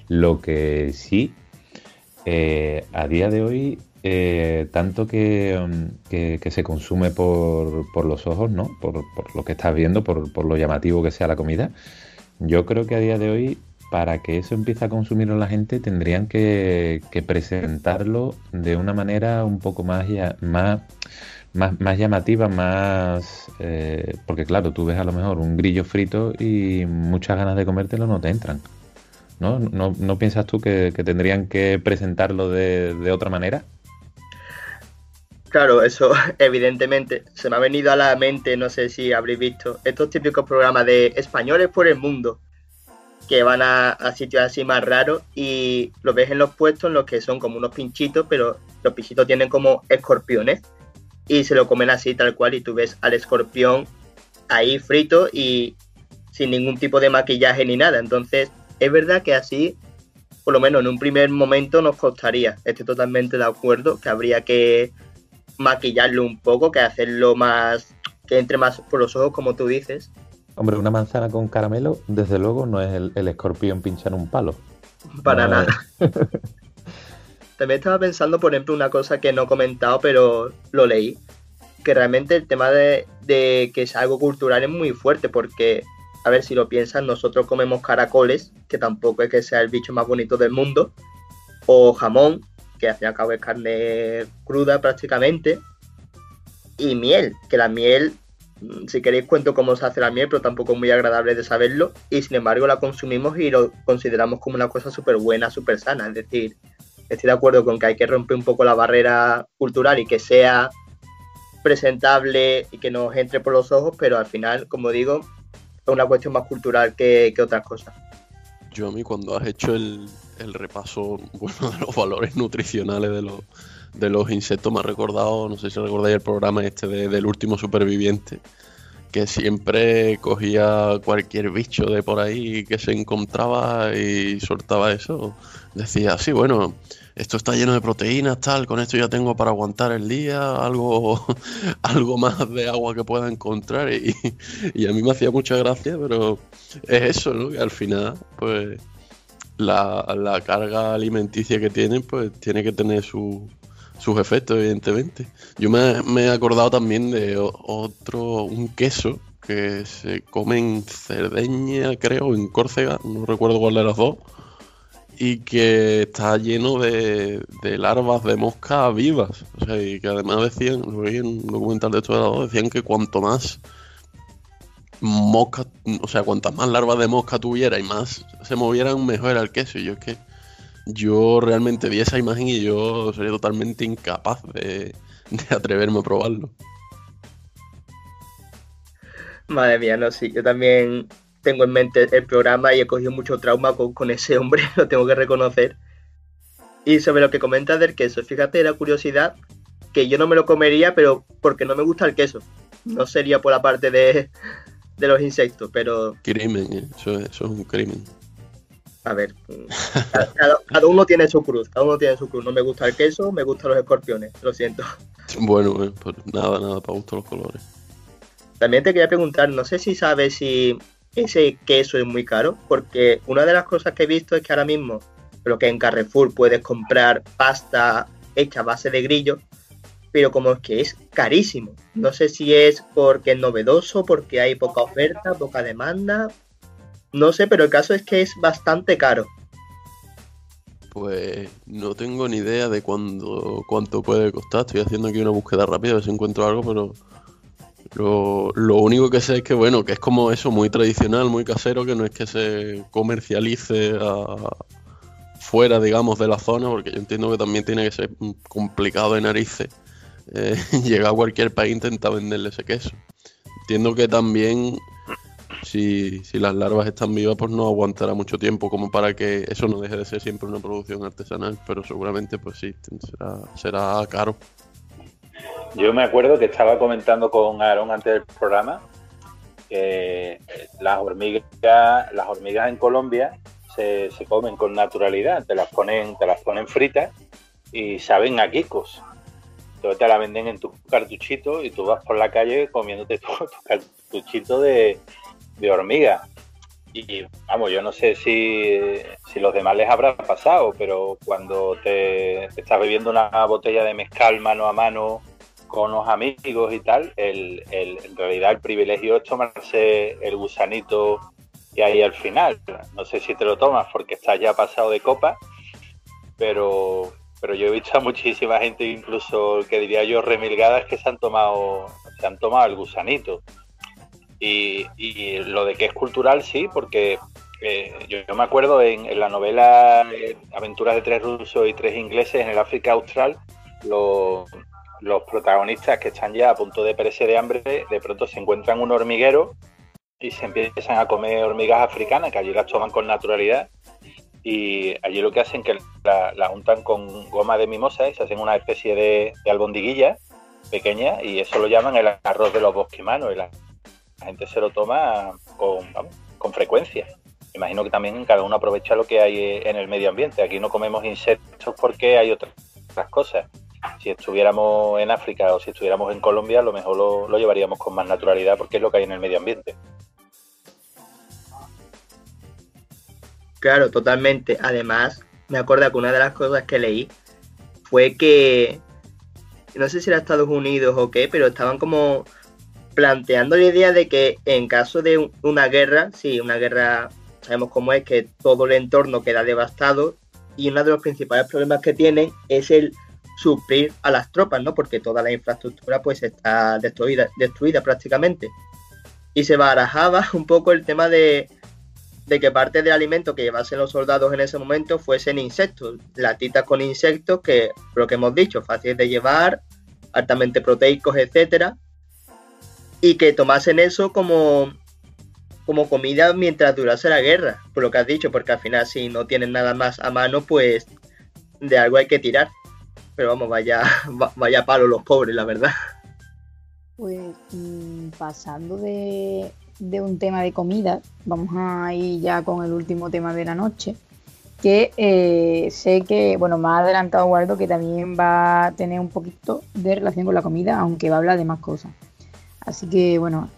Lo que sí, eh, a día de hoy, tanto que, se consume por, los ojos, ¿no? Por, lo que estás viendo, por, por lo llamativo que sea la comida, yo creo que a día de hoy para que eso empiece a consumirlo la gente tendrían que, presentarlo de una manera un poco más, más más, llamativa, más... Eh, porque claro, tú ves a lo mejor un grillo frito y muchas ganas de comértelo no te entran. ¿No, no, piensas tú que, tendrían que presentarlo de, de otra manera? Claro, eso evidentemente se me ha venido a la mente, no sé si habréis visto, estos típicos programas de españoles por el mundo, que van a, sitios así más raros y lo ves en los puestos en los que son como unos pinchitos, pero los pinchitos tienen como escorpiones y se lo comen así tal cual y tú ves al escorpión ahí frito y sin ningún tipo de maquillaje ni nada. Entonces es verdad que así, por lo menos en un primer momento nos costaría. Estoy totalmente de acuerdo que habría que maquillarlo un poco, que hacerlo más, que entre más por los ojos como tú dices Hombre, una manzana con caramelo, desde luego, no es el, escorpión pinchar un palo. Para nada. También estaba pensando, por ejemplo, una cosa que no he comentado, pero lo leí. Que realmente el tema de, que es algo cultural es muy fuerte, porque, a ver si lo piensan, nosotros comemos caracoles, que tampoco es que sea el bicho más bonito del mundo, o jamón, que al fin y al cabo es carne cruda prácticamente, y miel, que la miel si queréis cuento cómo se hace la miel, pero tampoco es muy agradable de saberlo. Y sin embargo la consumimos y lo consideramos como una cosa súper buena, súper sana. Es decir, estoy de acuerdo con que hay que romper un poco la barrera cultural y que sea presentable y que nos entre por los ojos, pero al final, como digo, es una cuestión más cultural que, otras cosas. Yo a mí cuando has hecho el, repaso bueno, de los valores nutricionales de los, de los insectos me ha recordado, no sé si recordáis el programa este del último superviviente, que siempre cogía cualquier bicho de por ahí que se encontraba y soltaba eso. Decía, sí, bueno, esto está lleno de proteínas, tal, con esto ya tengo para aguantar el día, algo, algo más de agua que pueda encontrar. Y, y a mí me hacía mucha gracia, pero es eso, ¿no? Que al final, pues, la, la carga alimenticia que tienen, pues tiene que tener su, sus efectos, evidentemente. Yo me, he acordado también de otro, un queso que se come en Cerdeña, creo, en Córcega, no recuerdo cuál de las dos, y que está lleno de, larvas de mosca vivas. O sea, y que además decían, lo vi en un documental de estos de dos, decían que cuanto más mosca, o sea, cuantas más larvas de mosca tuviera y más se movieran, mejor era el queso. Y yo es que yo realmente vi esa imagen y yo sería totalmente incapaz de, atreverme a probarlo. Madre mía, no, sí, yo también tengo en mente el programa y he cogido mucho trauma con, ese hombre, lo tengo que reconocer. Y sobre lo que comentas del queso, fíjate la curiosidad que yo no me lo comería, pero porque no me gusta el queso. No sería por la parte de, los insectos, pero... Crimen, ¿eh? eso es un crimen a ver, cada, uno tiene su cruz, cada uno tiene su cruz. No me gusta el queso, me gustan los escorpiones, lo siento. Bueno, eh, pues nada, nada, para gusto los colores. También te quería preguntar, no sé si sabes si ese queso es muy caro, porque una de las cosas que he visto es que ahora mismo, lo que en Carrefour puedes comprar pasta hecha a base de grillo, pero como es que es carísimo. No sé si es porque es novedoso, porque hay poca oferta, poca demanda, no sé, pero el caso es que es bastante caro. Pues no tengo ni idea de cuándo, cuánto puede costar. Estoy haciendo aquí una búsqueda rápida a ver si encuentro algo, pero lo, único que sé es que, bueno, que es como eso, muy tradicional, muy casero, que no es que se comercialice fuera, digamos, de la zona, porque yo entiendo que también tiene que ser complicado de narices eh, llegar a cualquier país e intentar venderle ese queso. Entiendo que también si, las larvas están vivas, pues no aguantará mucho tiempo como para que eso no deje de ser siempre una producción artesanal, pero seguramente pues sí, será, será caro. Yo me acuerdo que estaba comentando con Aaron antes del programa que las hormigas, las hormigas en Colombia se, se, comen con naturalidad, te las ponen, te las ponen fritas y saben a quicos. Entonces te la venden en tu cartuchito y tú vas por la calle comiéndote tu cartuchito de, de hormiga. Y vamos, yo no sé si, si los demás les habrá pasado, pero cuando te, estás bebiendo una botella de mezcal mano a mano con los amigos y tal, el, el, en realidad el privilegio es tomarse el gusanito y ahí al final. No sé si te lo tomas porque estás ya pasado de copa, pero pero yo he visto a muchísima gente, incluso que diría yo remilgadas, que se han tomado, se han tomado el gusanito. Y, lo de que es cultural, sí, porque eh, yo, me acuerdo en, la novela eh, Aventuras de tres rusos y tres ingleses en el África Austral, los, los protagonistas que están ya a punto de perecer de hambre, de pronto se encuentran un hormiguero y se empiezan a comer hormigas africanas, que allí las toman con naturalidad y allí lo que hacen es que la, untan con goma de mimosa y se hacen una especie de, albondiguilla pequeña y eso lo llaman el arroz de los bosquimanos y la, gente se lo toma con, con frecuencia. Imagino que también cada uno aprovecha lo que hay en el medio ambiente. Aquí no comemos insectos porque hay otras, cosas. Si estuviéramos en África o si estuviéramos en Colombia, a lo mejor lo llevaríamos con más naturalidad porque es lo que hay en el medio ambiente. Claro, totalmente. Además, me acuerdo que una de las cosas que leí fue que, no sé si era Estados Unidos o qué, pero estaban como planteando la idea de que en caso de una guerra, sí, una guerra, sabemos cómo es, que todo el entorno queda devastado y uno de los principales problemas que tienen es el suplir a las tropas, ¿no? Porque toda la infraestructura pues está destruida, destruida prácticamente. Y se barajaba un poco el tema de de que parte del alimento que llevasen los soldados en ese momento fuesen insectos, latitas con insectos que, lo que hemos dicho, fáciles de llevar, altamente proteicos, etcétera, y que tomasen eso como, como comida mientras durase la guerra, por lo que has dicho, porque al final si no tienen nada más a mano, pues de algo hay que tirar. Pero vamos, vaya, vaya palo los pobres, la verdad. Pues mm, pasando de, de un tema de comida, vamos a ir ya con el último tema de la noche, que eh, sé que, bueno, me ha adelantado Guardo que también va a tener un poquito de relación con la comida, aunque va a hablar de más cosas. Así que, bueno,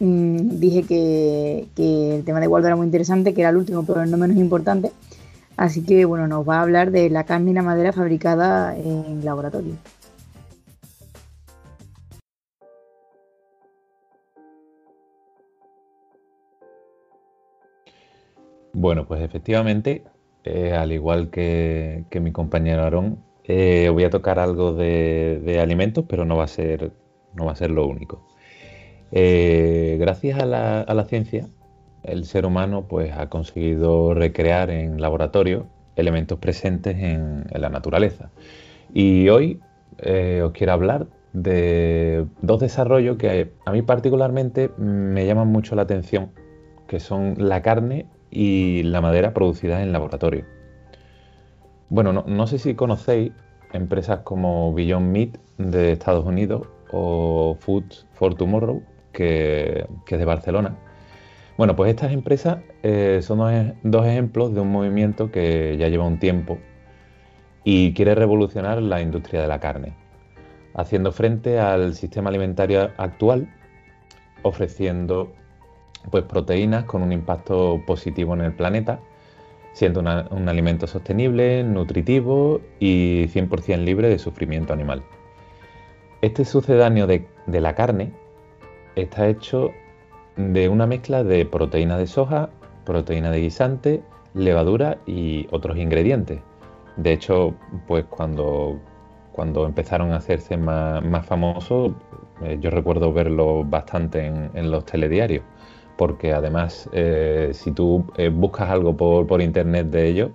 mm, dije que, el tema de Guardo era muy interesante, que era el último, pero no menos importante. Así que, bueno, nos va a hablar de la carne y la madera fabricada en laboratorio. Bueno, pues efectivamente, eh, al igual que, mi compañero Aarón, eh, voy a tocar algo de, alimentos, pero no va a ser, no va a ser lo único. Eh, gracias a la, ciencia, el ser humano pues, ha conseguido recrear en laboratorio elementos presentes en, la naturaleza. Y hoy os quiero hablar de dos desarrollos que a mí particularmente me llaman mucho la atención, que son la carne y la madera producida en laboratorio. Bueno, no, sé si conocéis empresas como Beyond Meat de Estados Unidos o Foods for Tomorrow, que, es de Barcelona. Bueno, pues estas empresas eh, son dos, dos, ejemplos de un movimiento que ya lleva un tiempo y quiere revolucionar la industria de la carne, haciendo frente al sistema alimentario actual, ofreciendo pues proteínas con un impacto positivo en el planeta, siendo un alimento sostenible, nutritivo y 100% libre de sufrimiento animal. Este sucedáneo de, la carne está hecho de una mezcla de proteína de soja, proteína de guisante, levadura y otros ingredientes. De hecho, pues cuando, cuando empezaron a hacerse más, famosos, eh, yo recuerdo verlo bastante en los telediarios porque además eh, si tú eh, buscas algo por, internet de ello,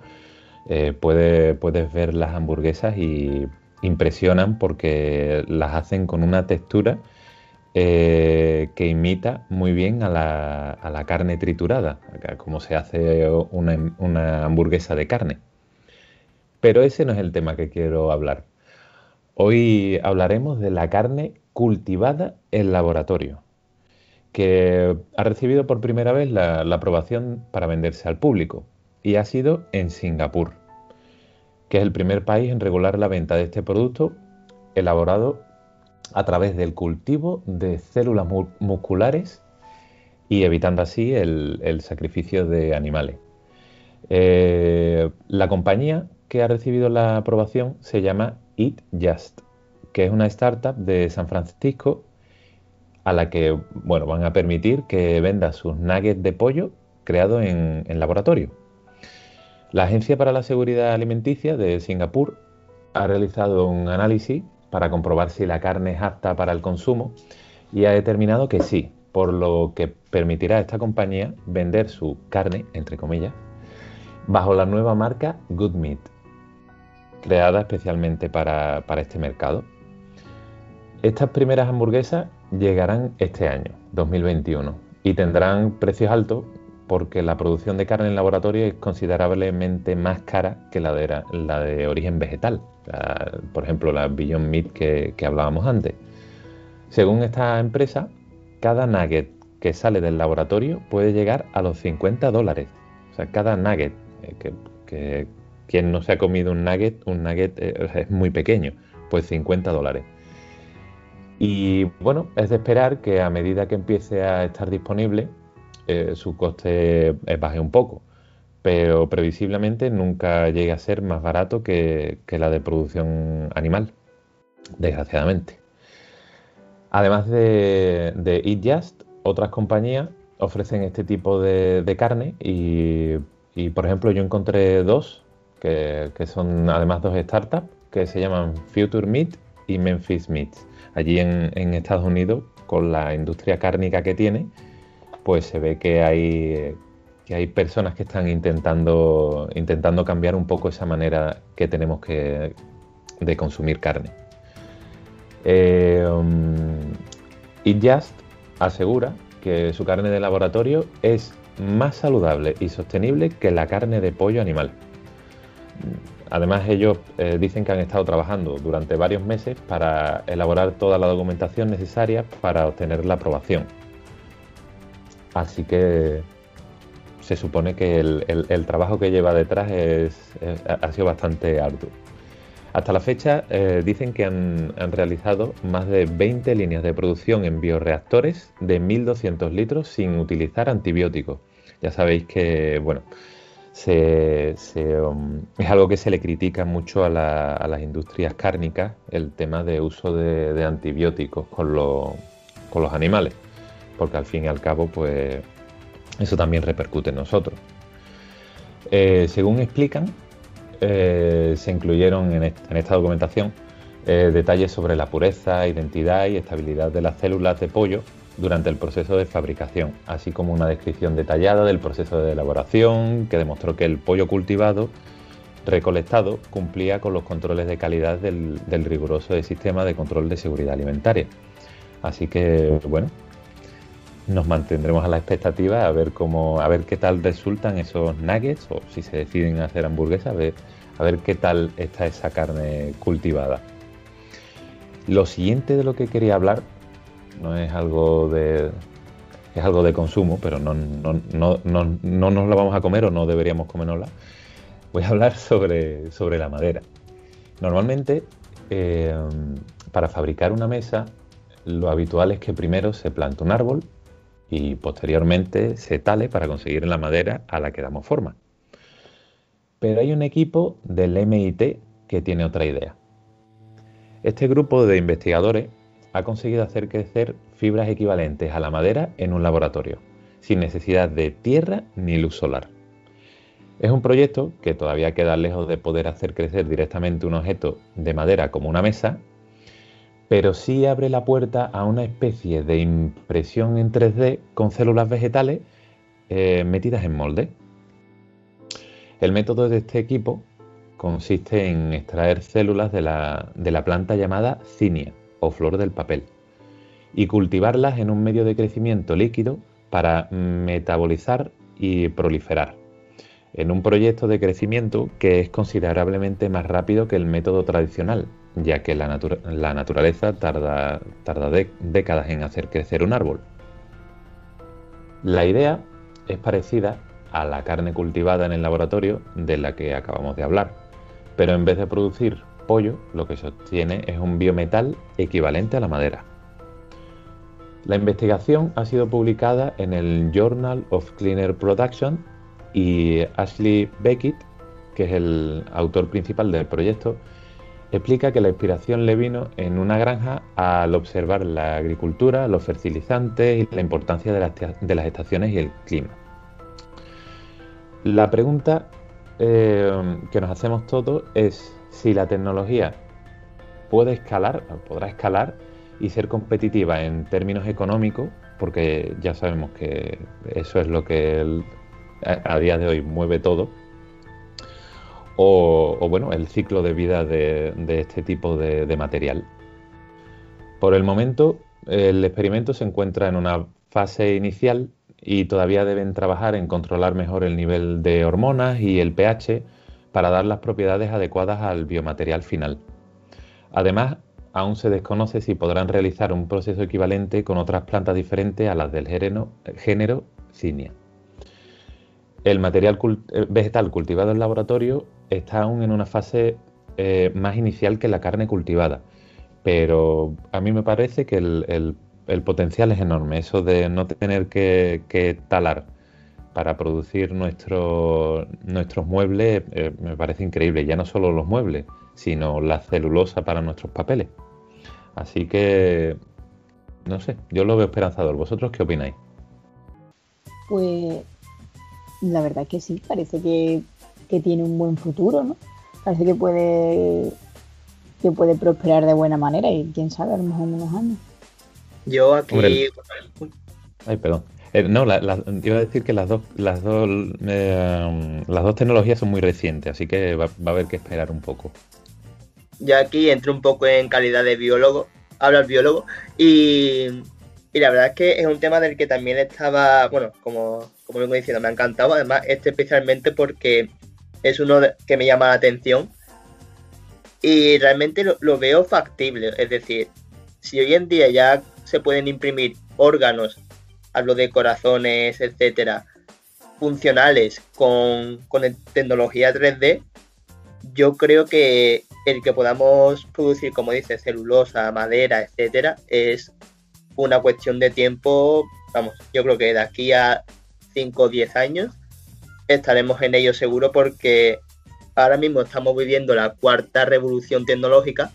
eh, puedes ver las hamburguesas y impresionan porque las hacen con una textura que imita muy bien a la, carne triturada, como se hace una, una hamburguesa de carne. Pero ese no es el tema que quiero hablar. Hoy hablaremos de la carne cultivada en laboratorio que ha recibido por primera vez la, aprobación para venderse al público y ha sido en Singapur, que es el primer país en regular la venta de este producto elaborado a través del cultivo de células musculares y evitando así el, sacrificio de animales. Eh, la compañía que ha recibido la aprobación se llama Eat Just, que es una startup de San Francisco a la que bueno, van a permitir que venda sus nuggets de pollo creados en, laboratorio. La Agencia para la Seguridad Alimenticia de Singapur ha realizado un análisis para comprobar si la carne es apta para el consumo y ha determinado que sí, por lo que permitirá a esta compañía vender su carne, entre comillas, bajo la nueva marca Good Meat, creada especialmente para, para este mercado. Estas primeras hamburguesas llegarán este año, 2021, y tendrán precios altos porque la producción de carne en laboratorio es considerablemente más cara que la de, la de origen vegetal, por ejemplo la Beyond Meat que, que hablábamos antes. Según esta empresa, cada nugget que sale del laboratorio puede llegar a los 50 dólares. O sea, cada nugget, eh, que, quien no se ha comido un nugget, un nugget eh, es muy pequeño, pues 50 dólares. Y bueno, es de esperar que a medida que empiece a estar disponible, eh, su coste baje un poco, pero previsiblemente nunca llegue a ser más barato que, la de producción animal, desgraciadamente. Además de, Eat Just, otras compañías ofrecen este tipo de, carne y, por ejemplo, yo encontré dos, que, son además dos startups, que se llaman Future Meat y Memphis Meats allí en, Estados Unidos, con la industria cárnica que tiene, pues se ve que hay, que hay personas que están intentando, intentando cambiar un poco esa manera que tenemos que, de consumir carne. Eh, um, Just asegura que su carne de laboratorio es más saludable y sostenible que la carne de pollo animal. Además, ellos eh, dicen que han estado trabajando durante varios meses para elaborar toda la documentación necesaria para obtener la aprobación. Así que se supone que el, trabajo que lleva detrás ha sido bastante arduo. Hasta la fecha eh, dicen que han, han, realizado más de 20 líneas de producción en bioreactores de 1.200 litros sin utilizar antibióticos. Ya sabéis que, bueno, Um, es algo que se le critica mucho a, las industrias cárnicas, el tema de uso de, antibióticos con, los animales, porque al fin y al cabo, pues eso también repercute en nosotros. Eh, según explican, eh, se incluyeron en, esta documentación eh, detalles sobre la pureza, identidad y estabilidad de las células de pollo durante el proceso de fabricación, así como una descripción detallada del proceso de elaboración que demostró que el pollo cultivado recolectado cumplía con los controles de calidad del, riguroso sistema de control de seguridad alimentaria. Así que, bueno, nos mantendremos a la expectativa a ver cómo, a ver qué tal resultan esos nuggets o si se deciden hacer hamburguesas, a ver, a ver qué tal está esa carne cultivada. Lo siguiente de lo que quería hablar no es algo de es algo de consumo, pero no, no, no, no, nos la vamos a comer o no deberíamos comérnosla. Voy a hablar sobre, sobre la madera. Normalmente, eh, para fabricar una mesa, lo habitual es que primero se plante un árbol y posteriormente se tale para conseguir la madera a la que damos forma. Pero hay un equipo del MIT que tiene otra idea. Este grupo de investigadores ha conseguido hacer crecer fibras equivalentes a la madera en un laboratorio, sin necesidad de tierra ni luz solar. Es un proyecto que todavía queda lejos de poder hacer crecer directamente un objeto de madera como una mesa, pero sí abre la puerta a una especie de impresión en 3D con células vegetales eh, metidas en molde. El método de este equipo consiste en extraer células de la, de la planta llamada cinia, o flor del papel y cultivarlas en un medio de crecimiento líquido para metabolizar y proliferar, en un proyecto de crecimiento que es considerablemente más rápido que el método tradicional, ya que la, naturaleza tarda, tarda décadas en hacer crecer un árbol. La idea es parecida a la carne cultivada en el laboratorio de la que acabamos de hablar, pero en vez de producir pollo lo que se obtiene es un biometal equivalente a la madera. La investigación ha sido publicada en el Journal of Cleaner Production y Ashley Beckett, que es el autor principal del proyecto, explica que la inspiración le vino en una granja al observar la agricultura, los fertilizantes y la importancia de las, estaciones y el clima. La pregunta eh, que nos hacemos todos es si la tecnología puede escalar, podrá escalar y ser competitiva en términos económicos, porque ya sabemos que eso es lo que a, día de hoy mueve todo, o, bueno, el ciclo de vida de, este tipo de, material. Por el momento, el experimento se encuentra en una fase inicial y todavía deben trabajar en controlar mejor el nivel de hormonas y el pH para dar las propiedades adecuadas al biomaterial final. Además, aún se desconoce si podrán realizar un proceso equivalente con otras plantas diferentes a las del género, Cinia. El material eh, vegetal cultivado en laboratorio está aún en una fase eh, más inicial que la carne cultivada, pero a mí me parece que el, potencial es enorme. Eso de no tener que, talar para producir nuestros muebles eh, me parece increíble. Ya no solo los muebles, sino la celulosa para nuestros papeles. Así que, no sé, yo lo veo esperanzador. ¿Vosotros qué opináis? Pues la verdad que sí, parece que, tiene un buen futuro, ¿no? Parece que puede que puede prosperar de buena manera y quién sabe, a lo mejor en unos años. Yo aquí... Ay, perdón. Eh, no, iba a decir que las dos, las dos, eh, las dos tecnologías son muy recientes, así que va, va, a haber que esperar un poco. Yo aquí entro un poco en calidad de biólogo, hablo al biólogo, y y la verdad es que es un tema del que también estaba, bueno, como, como vengo diciendo, me ha encantado. Además, este especialmente porque es uno que me llama la atención. Y realmente lo, veo factible. Es decir, si hoy en día ya se pueden imprimir órganos, hablo de corazones, etcétera, funcionales con, con tecnología 3D, yo creo que el que podamos producir, como dice, celulosa, madera, etcétera, es una cuestión de tiempo, vamos, yo creo que de aquí a 5 o 10 años estaremos en ello seguro porque ahora mismo estamos viviendo la cuarta revolución tecnológica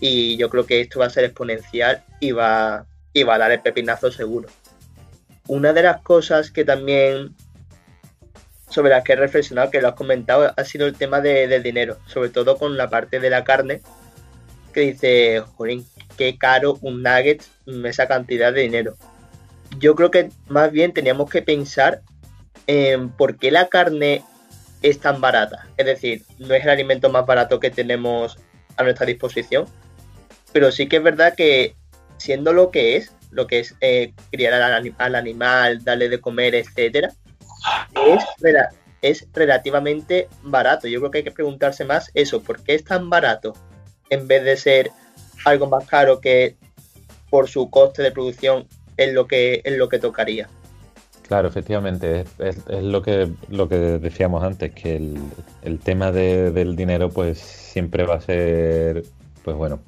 y yo creo que esto va a ser exponencial y va, y va a dar el pepinazo seguro. Una de las cosas que también sobre las que he reflexionado, que lo has comentado, ha sido el tema de, del dinero, sobre todo con la parte de la carne, que dice, Jorín, qué caro un nugget esa cantidad de dinero. Yo creo que más bien teníamos que pensar en por qué la carne es tan barata. Es decir, no es el alimento más barato que tenemos a nuestra disposición, pero sí que es verdad que siendo lo que es, lo que es eh, criar al, animal, darle de comer, etcétera, es, es relativamente barato. Yo creo que hay que preguntarse más eso, ¿por qué es tan barato? En vez de ser algo más caro que por su coste de producción es lo que, es lo que tocaría. Claro, efectivamente, es, lo, que, lo que decíamos antes, que el, tema del dinero pues siempre va a ser, pues bueno,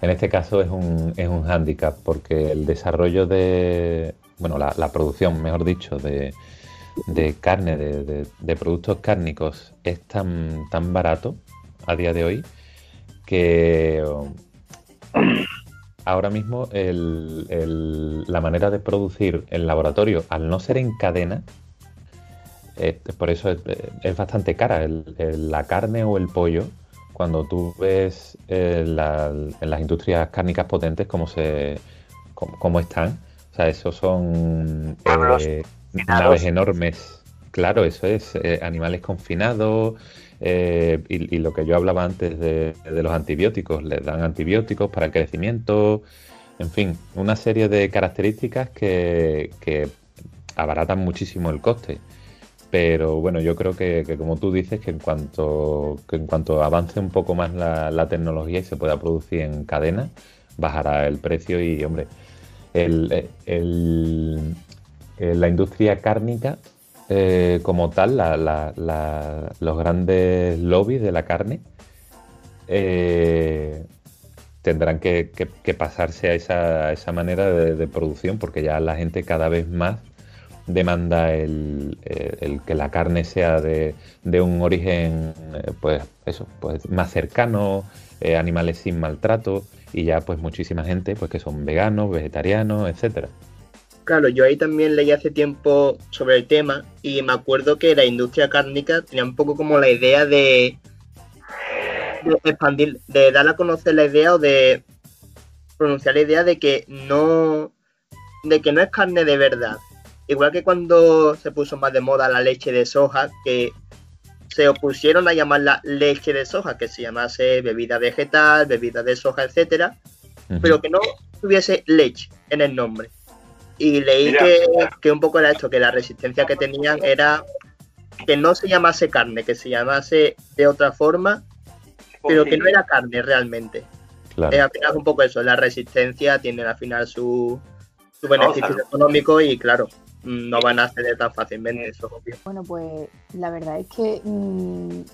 en este caso es un, es un hándicap, porque el desarrollo de, bueno, la, producción, mejor dicho, de, de carne, de, de, productos cárnicos es tan, tan barato a día de hoy que ahora mismo la manera de producir en laboratorio, al no ser en cadena, eh, por eso es, bastante cara. la carne o el pollo, cuando tú ves eh, en las industrias cárnicas potentes cómo, se, cómo, están, o sea, esos son eh, naves enormes. Claro, eso es, animales confinados, eh, y, lo que yo hablaba antes de, los antibióticos, les dan antibióticos para el crecimiento, en fin, una serie de características que, abaratan muchísimo el coste. Pero bueno, yo creo que, como tú dices, que en cuanto, en cuanto avance un poco más la, tecnología y se pueda producir en cadena, bajará el precio y, hombre, el, la industria cárnica eh, como tal, los grandes lobbies de la carne eh, tendrán que, pasarse a esa, manera de, producción porque ya la gente cada vez más demanda que la carne sea de, un origen eh, pues pues más cercano animales sin maltrato y ya pues muchísima gente pues que son veganos vegetarianos etcétera Claro, yo ahí también leí hace tiempo sobre el tema y me acuerdo que la industria cárnica tenía un poco como la idea de de expandir, de dar a conocer la idea o de pronunciar la idea de que no, de que no es carne de verdad. Igual que cuando se puso más de moda la leche de soja, que se opusieron a llamarla leche de soja, que se llamase bebida vegetal, bebida de soja, etcétera, pero que no tuviese leche en el nombre. Y leí que, que, un poco era esto, que la resistencia que tenían era que no se llamase carne, que se llamase de otra forma, pero que no era carne realmente. Claro. Es al final un poco eso, la resistencia tiene al final su, su beneficio económico y claro, no van a acceder tan fácilmente, eso Bueno, pues la verdad es que mm,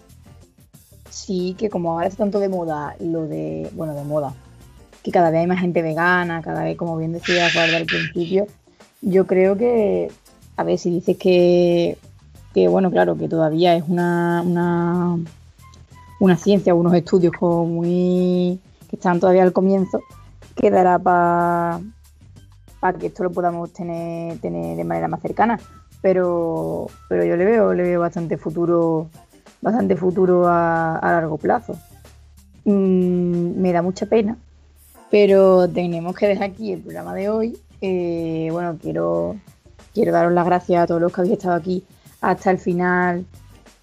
sí que como ahora está tanto de moda lo de, bueno, de moda, que cada vez hay más gente vegana, cada vez, como bien decía Guarda al principio, yo creo que, a ver, si dices que, que bueno, claro, que todavía es una, una, una ciencia, unos estudios como muy que están todavía al comienzo, quedará para para que esto lo podamos tener, tener de manera más cercana. Pero, pero yo le veo, le veo bastante futuro, bastante futuro a, a largo plazo. Mm, me da mucha pena pero tenemos que dejar aquí el programa de hoy. Eh, bueno, quiero, quiero daros las gracias a todos los que habéis estado aquí hasta el final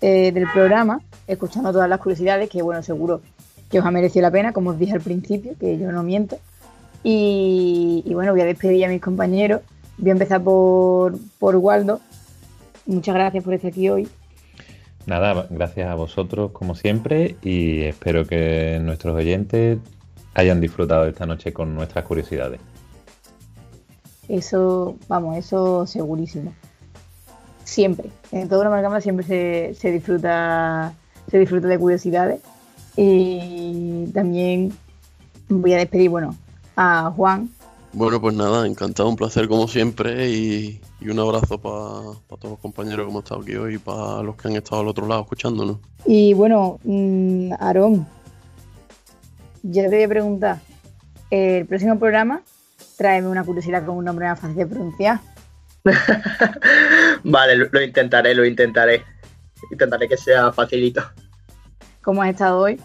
eh, del programa, escuchando todas las curiosidades, que bueno, seguro que os ha merecido la pena, como os dije al principio, que yo no miento. Y, bueno, voy a despedir a mis compañeros. Voy a empezar por, por Waldo. Muchas gracias por estar aquí hoy. Nada, gracias a vosotros como siempre y espero que nuestros oyentes hayan disfrutado esta noche con nuestras curiosidades. Eso, vamos, eso segurísimo. Siempre, en toda una amalgama siempre se, se disfruta se disfruta de curiosidades. Y también voy a despedir, bueno, a Juan. Bueno, pues nada, encantado, un placer como siempre y, un abrazo para todos los compañeros que hemos estado aquí hoy y para los que han estado al otro lado escuchándonos. Y bueno, mm, Aarón, yo te voy a preguntar, el próximo programa, tráeme una curiosidad con un nombre más fácil de pronunciar. vale, lo, intentaré, lo intentaré. Intentaré que sea facilito. ¿Cómo has estado hoy?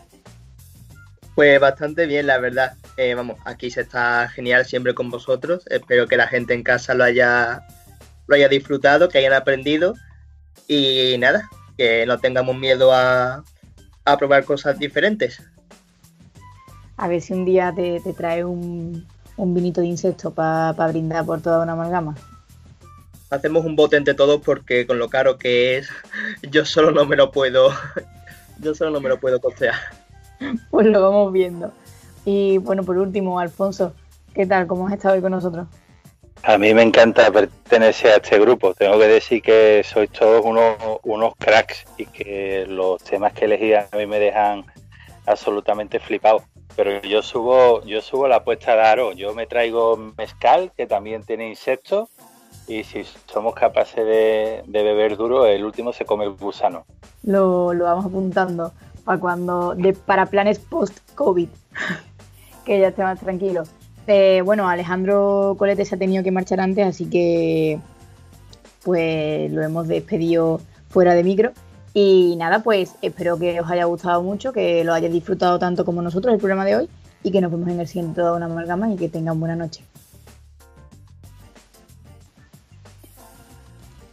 Pues bastante bien, la verdad. Eh, vamos, aquí se está genial siempre con vosotros. Espero que la gente en casa lo haya, lo haya disfrutado, que hayan aprendido. Y nada, que no tengamos miedo a, a probar cosas diferentes a ver si un día te, trae un, vinito de insecto para brindar por toda una amalgama. Hacemos un bote entre todos porque con lo caro que es, yo solo no me lo puedo, yo solo no me lo puedo costear. Pues lo vamos viendo. Y bueno, por último, Alfonso, ¿qué tal? ¿Cómo has estado hoy con nosotros? A mí me encanta pertenecer a este grupo. Tengo que decir que sois todos unos, unos cracks y que los temas que elegí a mí me dejan absolutamente flipado pero yo subo, yo subo la apuesta de aro. Yo me traigo mezcal, que también tiene insectos, y si somos capaces de, beber duro, el último se come el gusano. Lo, vamos apuntando para cuando, de, para planes post-COVID, que ya esté más tranquilo. Eh, bueno, Alejandro Colete se ha tenido que marchar antes, así que pues lo hemos despedido fuera de micro. Y nada, pues espero que os haya gustado mucho, que lo hayáis disfrutado tanto como nosotros el programa de hoy y que nos vemos en el siguiente una amalgama y que tengan buena noche.